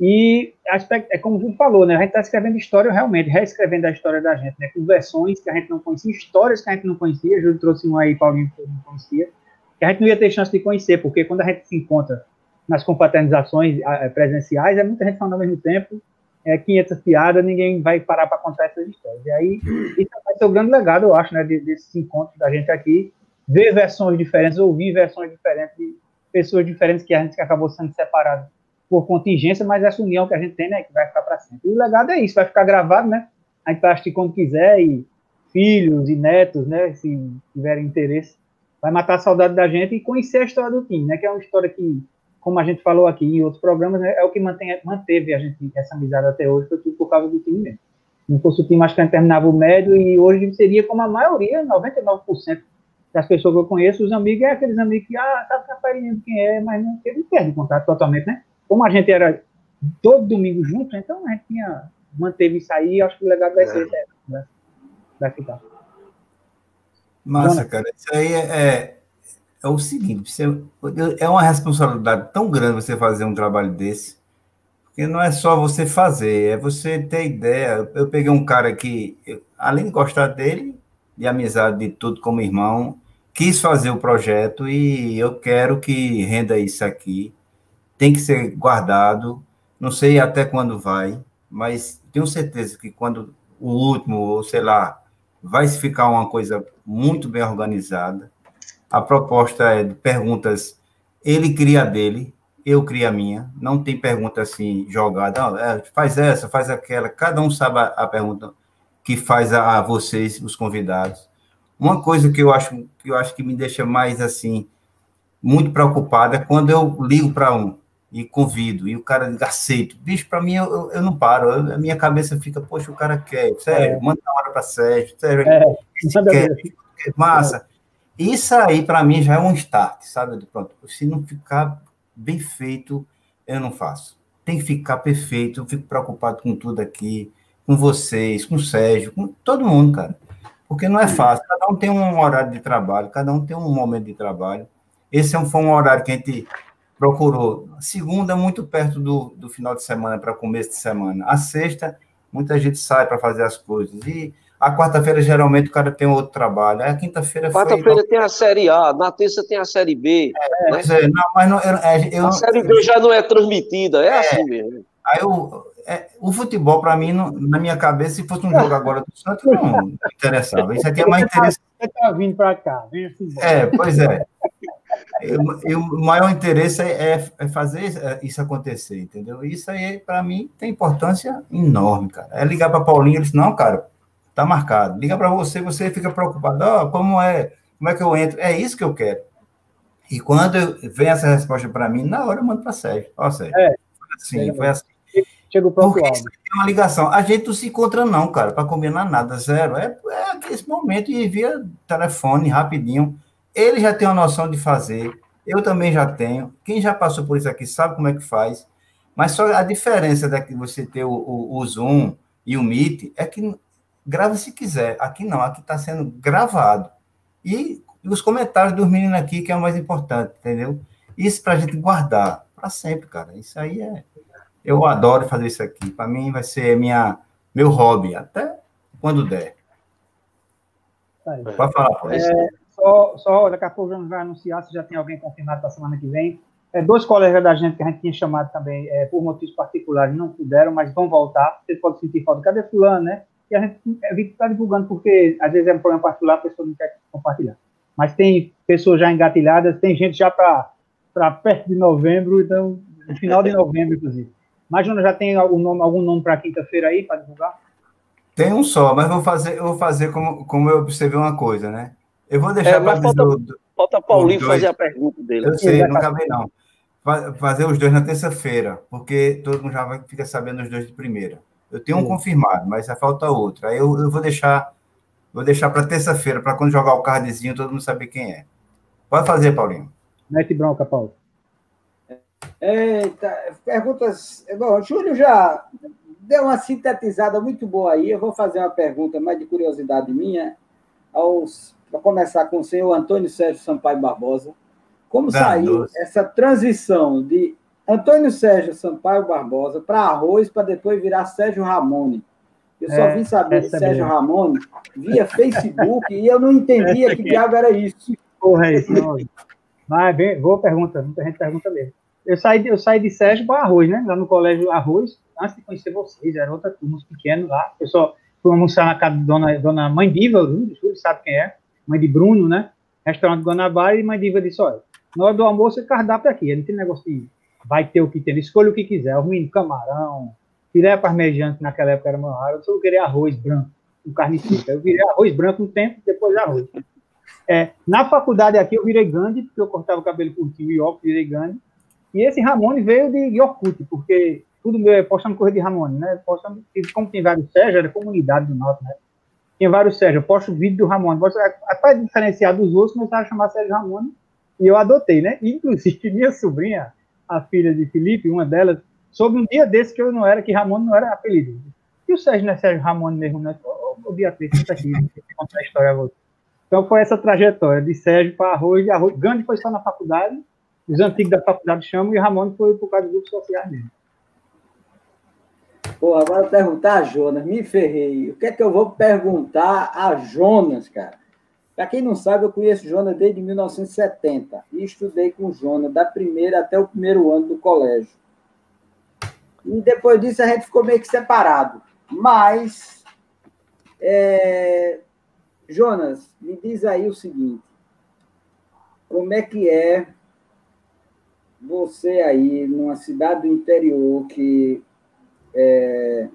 E aspecto, é como o Júlio falou, né? A gente está escrevendo história realmente, reescrevendo a história da gente, né? Com versões que a gente não conhecia, histórias que a gente não conhecia. Júlio trouxe um aí, Paulinho, que não conhecia, que a gente não ia ter chance de conhecer, porque quando a gente se encontra nas confraternizações presenciais, é muita gente falando ao mesmo tempo, é 500 piadas, ninguém vai parar para contar essas histórias. E aí, isso vai ser o grande legado, eu acho, né? Desses encontros da gente aqui, ver versões diferentes, ouvir versões diferentes de pessoas diferentes que a gente acabou sendo separado por contingência, mas essa união que a gente tem, né, que vai ficar para sempre. E o legado é isso, vai ficar gravado, né? A gente vai assistir quando quiser e filhos e netos, né, se tiverem interesse, vai matar a saudade da gente e conhecer a história do time, né, que é uma história que, como a gente falou aqui em outros programas, né, é o que mantém, manteve a gente essa amizade até hoje, foi por causa do time mesmo. Não fosse o time, acho que a gente terminava o médio e hoje seria como a maioria, 99% das pessoas que eu conheço, os amigos, é aqueles amigos que, ah, sabe que quem é, mas não, ele perde contato totalmente, né? como a gente era todo domingo junto, então a gente tinha, manteve isso aí, acho que o legado vai ser é. né? vai ficar. Massa, cara, isso aí é, é, o seguinte, você, é uma responsabilidade tão grande você fazer um trabalho desse, porque não é só você fazer, é você ter ideia. Eu peguei um cara que, além de gostar dele, de amizade de tudo como irmão, quis fazer o projeto e eu quero que renda isso aqui tem que ser guardado. Não sei até quando vai, mas tenho certeza que quando o último, ou sei lá, vai ficar uma coisa muito bem organizada. A proposta é de perguntas, ele cria dele, eu crio a minha. Não tem pergunta assim jogada, ah, é, faz essa, faz aquela. Cada um sabe a, a pergunta que faz a, a, vocês, os convidados. Uma coisa que eu acho que eu acho que me deixa mais assim muito preocupada é quando eu ligo para um e convido, e o cara diz, aceito. Bicho, para mim, eu, eu não paro, eu, a minha cabeça fica, poxa, o cara quer, sério, é. manda uma hora para Sérgio, sério, é. quer, quer, massa. Isso aí, para mim, já é um start, sabe? Pronto, se não ficar bem feito, eu não faço. Tem que ficar perfeito, eu fico preocupado com tudo aqui, com vocês, com o Sérgio, com todo mundo, cara. Porque não é fácil, cada um tem um horário de trabalho, cada um tem um momento de trabalho. Esse é um, foi um horário que a gente procurou. A segunda, muito perto do, do final de semana, para começo de semana. A sexta, muita gente sai para fazer as coisas. E a quarta-feira, geralmente, o cara tem outro trabalho. a quinta-feira Quarta-feira foi... tem a Série A, na terça tem a Série B. É, né? é não, mas não, eu, é, eu, a Série B já não é transmitida, é, é assim mesmo. Aí eu, é, o futebol, para mim, não, na minha cabeça, se fosse um jogo agora do Santos, não interessava. Isso aqui é mais interessante. Você está vindo para cá, vem. É, pois é. e o maior interesse é, é, é, fazer isso acontecer, entendeu? Isso aí, para mim, tem importância enorme, cara. É ligar para Paulinho, ele disse, não, cara, tá marcado. Liga para você, você fica preocupado, ó, oh, como é, como é que eu entro? É isso que eu quero. E quando vem essa resposta para mim, na hora eu mando para Sérgio. Ó, Sérgio, é, foi assim, é, foi assim. Chega o próprio Porque tem uma ligação. A gente não se encontra, não, cara, para combinar nada, zero. É, é esse momento e via telefone rapidinho. Ele já tem uma noção de fazer, eu também já tenho. Quem já passou por isso aqui sabe como é que faz. Mas só a diferença daqui você ter o, o, o Zoom e o Meet é que grava se quiser. Aqui não, aqui está sendo gravado. E, os comentários dos meninos aqui, que é o mais importante, entendeu? Isso para a gente guardar para sempre, cara. Isso aí é. Eu adoro fazer isso aqui. Para mim vai ser minha, meu hobby, até quando der. Pode falar, por isso. É, só, só, daqui a pouco a gente vai anunciar se já tem alguém confirmado para semana que vem. É, dois colegas da gente que a gente tinha chamado também é, por motivos particulares não puderam, mas vão voltar. Você pode sentir falta. Cadê fulano, né? E a gente evita estar divulgando, porque às vezes é um problema particular, a pessoa não quer compartilhar. Mas tem pessoas já engatilhadas, tem gente já para perto de novembro, então, no final de novembro, inclusive. Mas, Jonas, já tem algum nome, algum nome para quinta-feira aí, para divulgar? Tem um só, mas vou fazer, eu vou fazer como, como eu observei uma coisa, né? Eu vou deixar é, para falta, do, falta Paulinho fazer a pergunta dele. Eu sei, não acabei não. Fazer os dois na terça-feira, porque todo mundo já vai, fica sabendo os dois de primeira. Eu tenho um confirmado, mas falta outro. Aí eu, eu vou deixar vou deixar para terça-feira, para quando jogar o cardzinho todo mundo saber quem é. Pode fazer, Paulinho. Mete bronca, Paulo. Eita, perguntas. Bom, o Júlio já deu uma sintetizada muito boa aí. Eu vou fazer uma pergunta mais de curiosidade minha aos para começar com o senhor Antônio Sérgio Sampaio Barbosa. Como Não, saiu doce. essa transição de Antônio Sérgio Sampaio Barbosa para arroz, para depois virar Sérgio Ramone? Eu só é, vim saber de Sérgio mesmo. Ramone via Facebook e eu não entendia que diabo era isso. Porra, é isso. Não. Mas, bem, boa pergunta, muita gente pergunta mesmo. Eu saí, eu saí de Sérgio para Arroz, né? Lá no colégio Arroz, antes de conhecer vocês, era outra turma, pequeno lá. Eu só fui almoçar na casa de dona, dona Mãe Diva, o Júlio sabe quem é mãe de Bruno, né? Restaurante Guanabara e mãe Diva disse, olha, na hora do almoço cardápio aqui, não tem negócio de vai ter o que ter, escolha o que quiser, menino camarão, filé parmejante naquela época era meu raro, eu só queria arroz branco, carne seca. Eu virei arroz branco um tempo, depois arroz. É, na faculdade aqui eu virei Gandhi, porque eu cortava o cabelo curtinho e óculos, virei Gandhi. E esse Ramone veio de Yorkut, porque tudo meu é postando coisa de Ramone, né? Postando, como tem vários Sérgio, era comunidade do norte, né? Tinha vários Sérgio, eu posto vídeo do Ramone. Para diferenciar dos outros, começaram a chamar Sérgio Ramone e eu adotei, né? Inclusive, <laughs> minha sobrinha, a filha de Felipe, uma delas, soube um dia desse que eu não era, que Ramone não era apelido. E o Sérgio não é Sérgio Ramone mesmo, né? Ô, ô Beatriz, senta aqui, contar a história a você. Então foi essa trajetória de Sérgio para Arroz, e Arroz. Gandhi foi só na faculdade, os antigos da faculdade chamam, e Ramone foi por causa dos grupos sociais mesmo. Pô, agora perguntar a Jonas, me ferrei. O que é que eu vou perguntar a Jonas, cara? Para quem não sabe, eu conheço Jonas desde 1970 e estudei com Jonas da primeira até o primeiro ano do colégio. E depois disso a gente ficou meio que separado. Mas, é... Jonas, me diz aí o seguinte: como é que é você aí numa cidade do interior que é,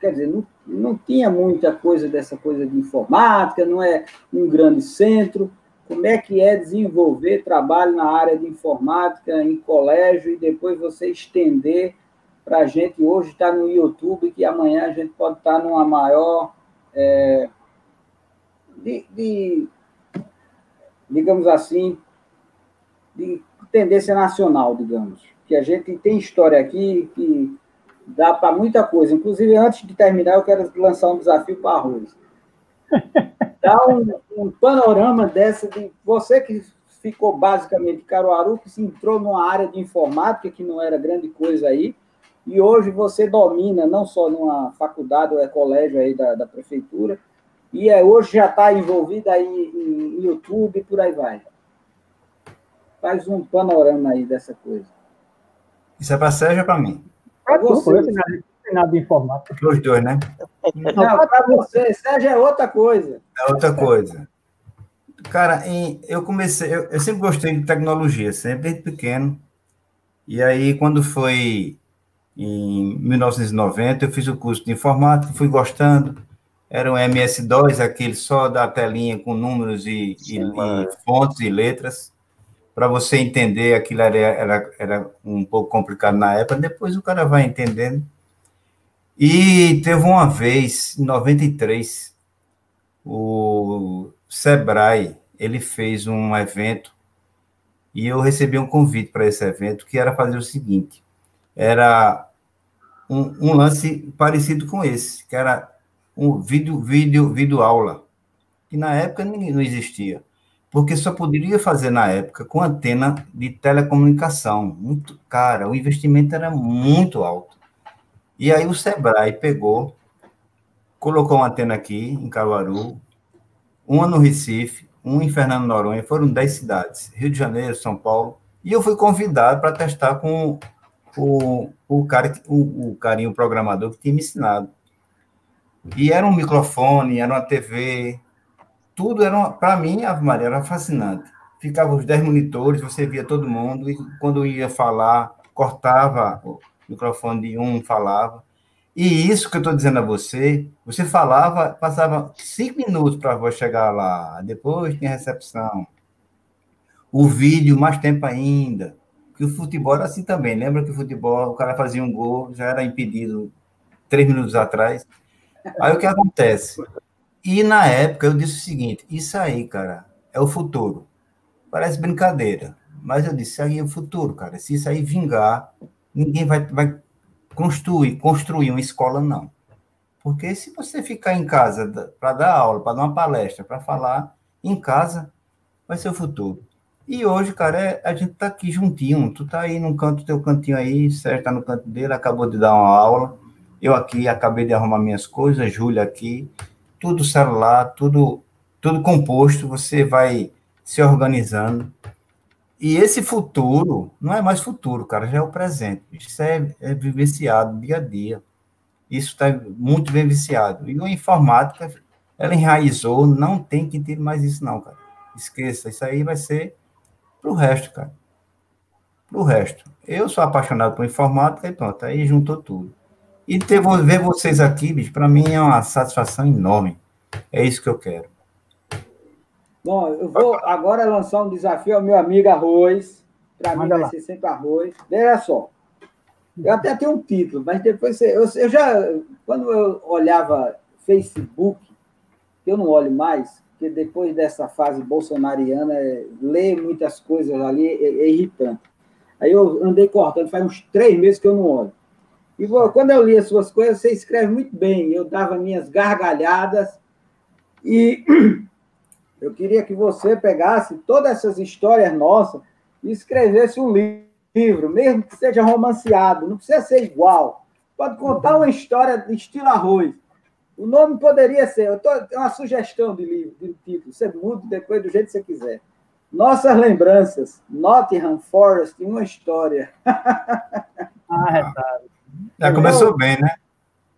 quer dizer, não, não tinha muita coisa dessa coisa de informática, não é um grande centro. Como é que é desenvolver trabalho na área de informática em colégio e depois você estender para a gente hoje estar tá no YouTube, que amanhã a gente pode estar tá numa maior. É, de, de, digamos assim, de tendência nacional, digamos que a gente tem história aqui que dá para muita coisa. Inclusive, antes de terminar, eu quero lançar um desafio para a Arroz. <laughs> Dá um, um, panorama dessa de você que ficou basicamente Caruaru, que se entrou numa área de informática que não era grande coisa aí, e hoje você domina não só numa faculdade ou é colégio aí da, da prefeitura, e é, hoje já está envolvida aí em, em YouTube e por aí vai. Faz um panorama aí dessa coisa. Isso é para Sérgio ou para mim? Para você. Eu tem nada de informática. Os dois, né? Não, para você. Sérgio é outra coisa. É outra coisa. Cara, em, eu comecei, eu, eu, sempre gostei de tecnologia, sempre desde pequeno. E aí, quando foi em 1990, eu fiz o curso de informática, fui gostando. Era um MS-DOS, aquele só da telinha com números e, Sim, e, e fontes e letras. Para você entender, aquilo era, era, era um pouco complicado na época, depois o cara vai entendendo. E teve uma vez, em 93, o Sebrae, ele fez um evento e eu recebi um convite para esse evento que era fazer o seguinte, era um, um, lance parecido com esse, que era um vídeo, vídeo, vídeo aula, que na época não existia, porque só poderia fazer na época com antena de telecomunicação, muito cara, o investimento era muito alto. E aí o Sebrae pegou, colocou uma antena aqui em Caruaru, uma no Recife, um em Fernando Noronha, foram 10 cidades, Rio de Janeiro, São Paulo, e eu fui convidado para testar com o, o, cara, o, o carinho programador que tinha me ensinado. E era um microfone, era uma TV, tudo era, para mim, a Maria, era fascinante. Ficava os 10 monitores, você via todo mundo, e quando ia falar, cortava o microfone de um, falava. E isso que eu estou dizendo a você, você falava, passava cinco minutos para a voz chegar lá, depois tinha recepção. O vídeo, mais tempo ainda. Que o futebol era assim também. Lembra que o futebol, o cara fazia um gol, já era impedido três minutos atrás. Aí o que acontece? E na época eu disse o seguinte: isso aí, cara, é o futuro. Parece brincadeira, mas eu disse: isso aí é o futuro, cara. Se isso aí vingar, ninguém vai, vai construir, construir uma escola, não. Porque se você ficar em casa para dar aula, para dar uma palestra, para falar, em casa, vai ser o futuro. E hoje, cara, é, a gente tá aqui juntinho. Tu tá aí no canto, teu cantinho aí, Sérgio tá no canto dele, acabou de dar uma aula. Eu aqui acabei de arrumar minhas coisas, Júlia aqui, tudo celular, tudo, tudo composto. Você vai se organizando. E esse futuro não é mais futuro, cara, já é o presente. Isso é, é vivenciado dia a dia. Isso está muito bem viciado. E a informática, ela enraizou, não tem que ter mais isso, não, cara. Esqueça, isso aí vai ser para o resto, cara. Para o resto. Eu sou apaixonado por informática e pronto, aí juntou tudo. E ter, ver vocês aqui, bicho, para mim é uma satisfação enorme. É isso que eu quero. Bom, eu vou agora lançar um desafio ao meu amigo Arroz. Para mim vai lá. ser sempre Arroz. Veja só. Eu até tenho um título, mas depois você, eu, eu já. Quando eu olhava Facebook, que eu não olho mais, porque depois dessa fase bolsonariana, é, ler muitas coisas ali é, é, irritante. Aí eu andei cortando, faz uns três meses que eu não olho. E quando eu li as suas coisas, você escreve muito bem. Eu dava minhas gargalhadas e <clears throat> Eu queria que você pegasse todas essas histórias nossas e escrevesse um livro, mesmo que seja romanceado, não precisa ser igual. Pode contar uma história de estilo arroz. O nome poderia ser, eu é uma sugestão de livro, de título, você muda depois do jeito que você quiser. Nossas lembranças, Nottingham Forest, uma história. <laughs> ah, é, tá. Já começou bem, né?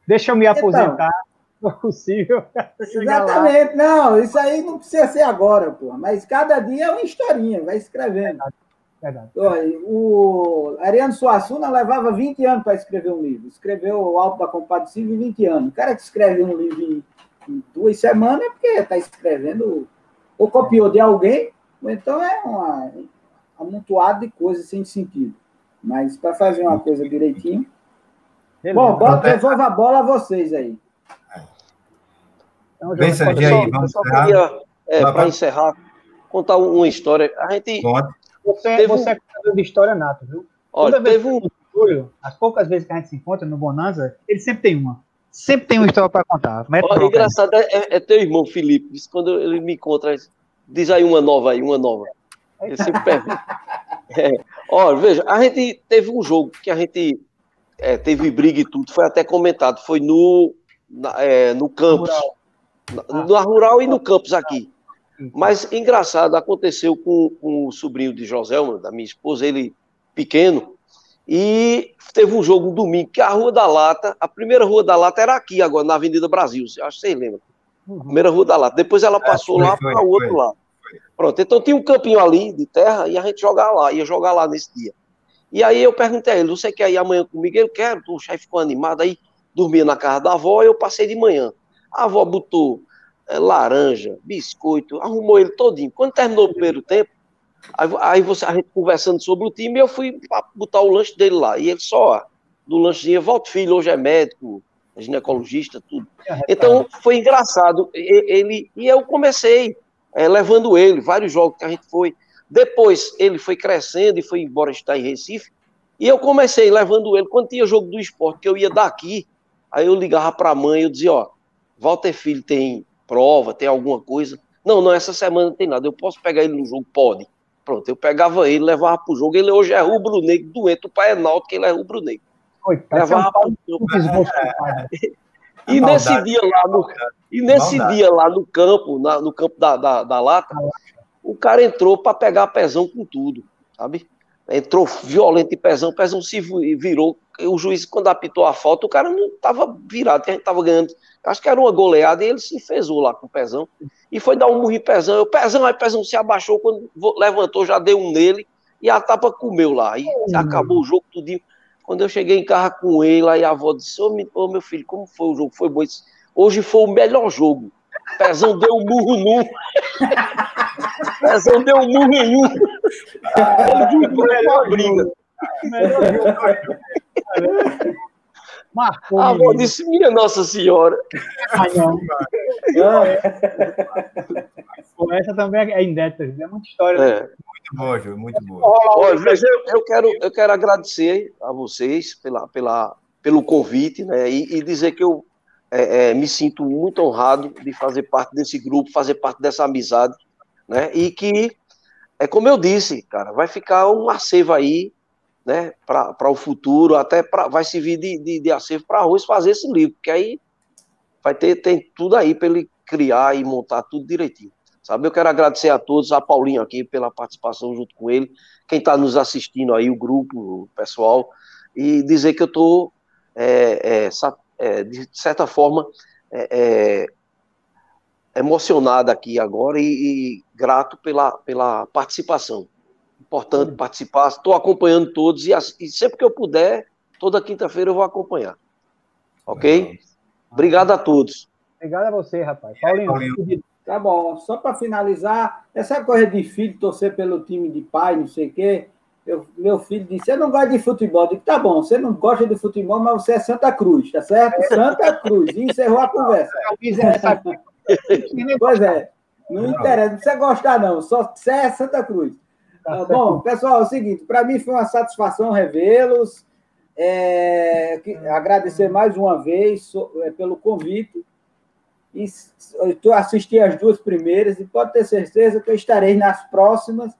Deixa eu me então, aposentar. Então, for possível. <laughs> Exatamente, não, isso aí não precisa ser agora, pô, mas cada dia é uma historinha, vai escrevendo. Verdade. Verdade. O Ariano Suassuna levava 20 anos para escrever um livro. Escreveu o Alto da Compadecida em 20 anos. O cara que escreve um livro em, em duas semanas é porque está escrevendo, ou copiou de alguém, ou então é uma, um amontoado de coisas sem sentido. Mas para fazer uma coisa direitinho. Bom, bota, devolva a bola a vocês aí. Então, Bem, Sérgio, aí, vamos só queria, é, para encerrar, contar uma história. A gente. Você, você um... é contador de história nato, viu? Olha, Toda teve um. As poucas vezes que a gente se encontra no Bonanza, ele sempre tem uma. Sempre tem uma história para contar. Olha, troca, engraçado é, é, é, teu irmão, Felipe. Quando ele me encontra, diz aí uma nova aí, uma nova. Ele sempre pergunta. É. Olha, veja, a gente teve um jogo que a gente é, teve briga e tudo, foi até comentado, foi no, na, é, no campus. Rural na rural e no campus aqui. Mas engraçado, aconteceu com, com o sobrinho de Joselma, da minha esposa, ele pequeno, e teve um jogo um domingo, que a Rua da Lata, a primeira Rua da Lata era aqui agora, na Avenida Brasil, acho que vocês lembram. Uhum. Primeira Rua da Lata. Depois ela passou é, foi, lá para o outro lado. Pronto, então tinha um campinho ali de terra e a gente jogava lá, ia jogar lá nesse dia. E aí eu perguntei a ele, você quer ir amanhã comigo? Ele quer, o chefe ficou animado, aí dormia na casa da avó, eu passei de manhã. A avó botou é, laranja, biscoito, arrumou ele todinho. Quando terminou o primeiro tempo, aí, aí você, a gente conversando sobre o time, eu fui botar o lanche dele lá. E ele só, do lanchezinho, volta filho, hoje é médico, é ginecologista, tudo. Então foi engraçado. Ele, e eu comecei é, levando ele, vários jogos que a gente foi. Depois ele foi crescendo e foi embora estar em Recife. E eu comecei levando ele. Quando tinha jogo do esporte, que eu ia daqui, aí eu ligava para a mãe e eu dizia: Ó, Walter Filho tem prova, tem alguma coisa. Não, não, essa semana não tem nada. Eu posso pegar ele no jogo? Pode. Pronto, eu pegava ele, levava pro jogo. Ele hoje é rubro-negro, doente. O pai é náutico, que ele é rubro-negro. Levava pro jogo. <laughs> E nesse dia lá no, e nesse dia lá no campo, na, no campo da, da, da lata, o cara entrou para pegar pezão com tudo, sabe? Entrou violento e pezão, o pezão se virou. O juiz, quando apitou a falta, o cara não estava virado, a gente estava ganhando. Acho que era uma goleada e ele se enfesou lá com o pezão. E foi dar um murro em pezão. Eu, pezão, aí pezão se abaixou, quando levantou, já deu um nele e a tapa comeu lá. E uhum. acabou o jogo tudinho. Quando eu cheguei em casa com ele, aí a avó disse: Ô oh, meu filho, como foi o jogo? Foi bom. Hoje foi o melhor jogo. Pezão deu um murro num. <laughs> Pezão deu um um. Ele melhor briga. Marcou. A avó disse, minha Nossa Senhora. Ai, não. Essa também é inédita, é muita história. É. Muito boa, Ju, muito boa. Olha, mas eu, eu, quero, eu quero agradecer a vocês pela, pela, pelo convite, né? E, e dizer que eu é, é, me sinto muito honrado de fazer parte desse grupo, fazer parte dessa amizade, né? E que, é como eu disse, cara, vai ficar um acervo aí, né, para o futuro, até pra, vai servir de, de, de acervo para arroz fazer esse livro, porque aí vai ter tem tudo aí para ele criar e montar tudo direitinho. Sabe, eu quero agradecer a todos, a Paulinho aqui pela participação junto com ele, quem está nos assistindo aí, o grupo, o pessoal, e dizer que eu estou é, é, é, de certa forma, é, é, emocionado aqui agora e, e, grato pela, pela participação. Importante participar, estou acompanhando todos e, e, sempre que eu puder, toda quinta-feira eu vou acompanhar. Ok? Obrigado a todos. Obrigado a você, rapaz. Paulinho, Paulinho. Tá bom, só para finalizar, essa coisa de filho torcer pelo time de pai, não sei o quê, eu, meu filho disse: Eu não gosto de futebol. Eu digo: Tá bom, você não gosta de futebol, mas você é Santa Cruz, tá certo? <laughs> Santa Cruz. E encerrou a conversa. <laughs> pois é, não interessa, não precisa gostar, não, só você é Santa Cruz. Tá <laughs> bom, pessoal, é o seguinte: para mim foi uma satisfação revê-los. É, agradecer mais uma vez é, pelo convite. E eu assisti as duas primeiras e pode ter certeza que eu estarei nas próximas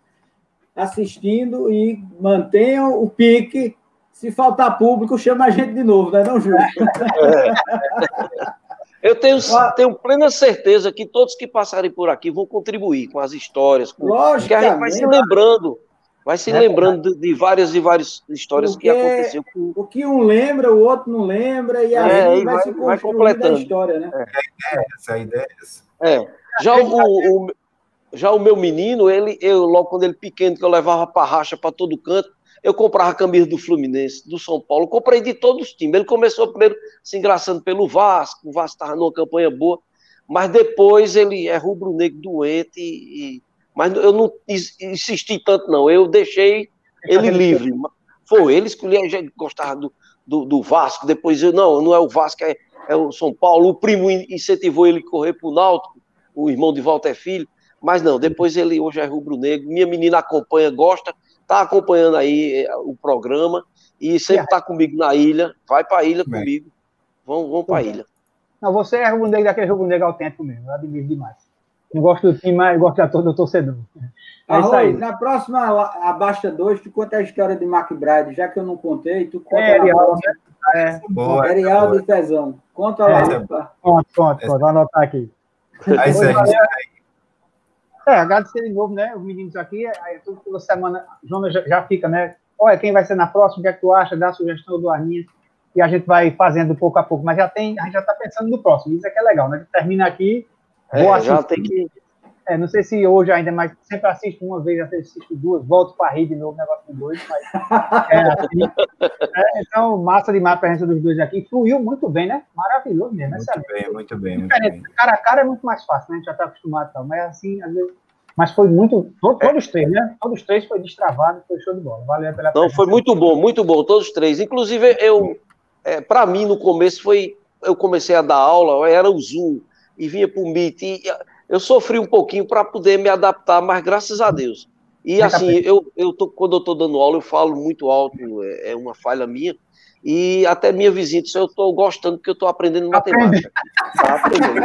assistindo e mantenham o pique. Se faltar público, chama a gente de novo, não é não, Júlio? <laughs> É. Eu tenho, tenho plena certeza que todos que passarem por aqui vão contribuir com as histórias, com, que a gente vai se lembrando, vai se é lembrando de, de, várias e várias histórias Porque que aconteceu. Com... O que um lembra, o outro não lembra, e aí é, vai, vai, se vai completando a história, né? É. é essa, a ideia é essa. É. Já o, o, já o meu menino, ele, eu, logo quando ele pequeno, que eu levava para racha para todo canto, eu comprava camisa do Fluminense, do São Paulo, comprei de todos os times. Ele começou primeiro se engraçando pelo Vasco, o Vasco estava numa campanha boa, mas depois ele é rubro-negro doente, e, e, mas eu não insisti tanto, não. Eu deixei ele livre. Foi, ele escolheu, a gente gostava do, do, do, Vasco, depois eu, não, não é o Vasco, é, é o São Paulo. O primo incentivou ele a correr para o Náutico, o irmão de Walter Filho. Mas não, depois ele hoje é rubro-negro. Minha menina acompanha, gosta, está acompanhando aí eh, o programa e sempre está comigo na ilha. Vai para a ilha Bem. comigo. Vamos, vamos para a ilha. Não, você é rubro-negro daquele rubro-negro autêntico mesmo. Eu admiro demais. Não gosto do time, mas gosto da todo do torcedor. É Arroz, na próxima Abaixa 2, tu conta a história de McBride, já que eu não contei, tu conta é, Arial, né? é. Boa, Fezão. Conta lá. É, conta, conta, conta, vou anotar aqui. Aí, aí, é, agradecer de novo, né? Os meninos aqui, aí, toda semana, Jonas já, já, fica, né? Olha, quem vai ser na próxima, o que é que tu acha? Dá a sugestão do Arminha. E a gente vai fazendo pouco a pouco, mas já tem, a gente já está pensando no próximo. Isso é que é legal, né? Termina aqui, é. Já tem que, É, não sei se hoje ainda, mas sempre assisto uma vez, assisto duas, volto para rir de novo, negócio dois, mas é assim. É, então, massa demais a presença dos dois aqui. Fluiu muito bem, né? Maravilhoso mesmo. Muito excelente. bem, muito bem. Muito bem. Cara a cara é muito mais fácil, né? A gente já está acostumado e tal, mas assim, às vezes. Mas foi muito. Todos três, né? Todos três foi destravado, foi show de bola. Valeu pela Não, foi muito bom, muito bom, todos três. Inclusive, eu. É, para mim, no começo, foi. Eu comecei a dar aula, era o Zoom, e vinha para o Meet. E, eu sofri um pouquinho para poder me adaptar, mas graças a Deus. E assim, eu, eu tô, quando eu estou dando aula, eu falo muito alto, é, é, uma falha minha. E até minha visita, eu estou gostando, porque eu estou aprendendo matemática. Tá aprendendo.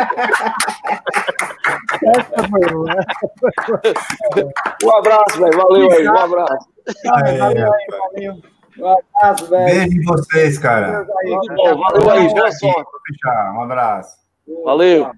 um abraço, velho. Valeu aí, um abraço. É, valeu aí, valeu. Um abraço, velho. Beijo em vocês, cara. Muito bom, valeu aí, boa sorte. Um abraço. Valeu.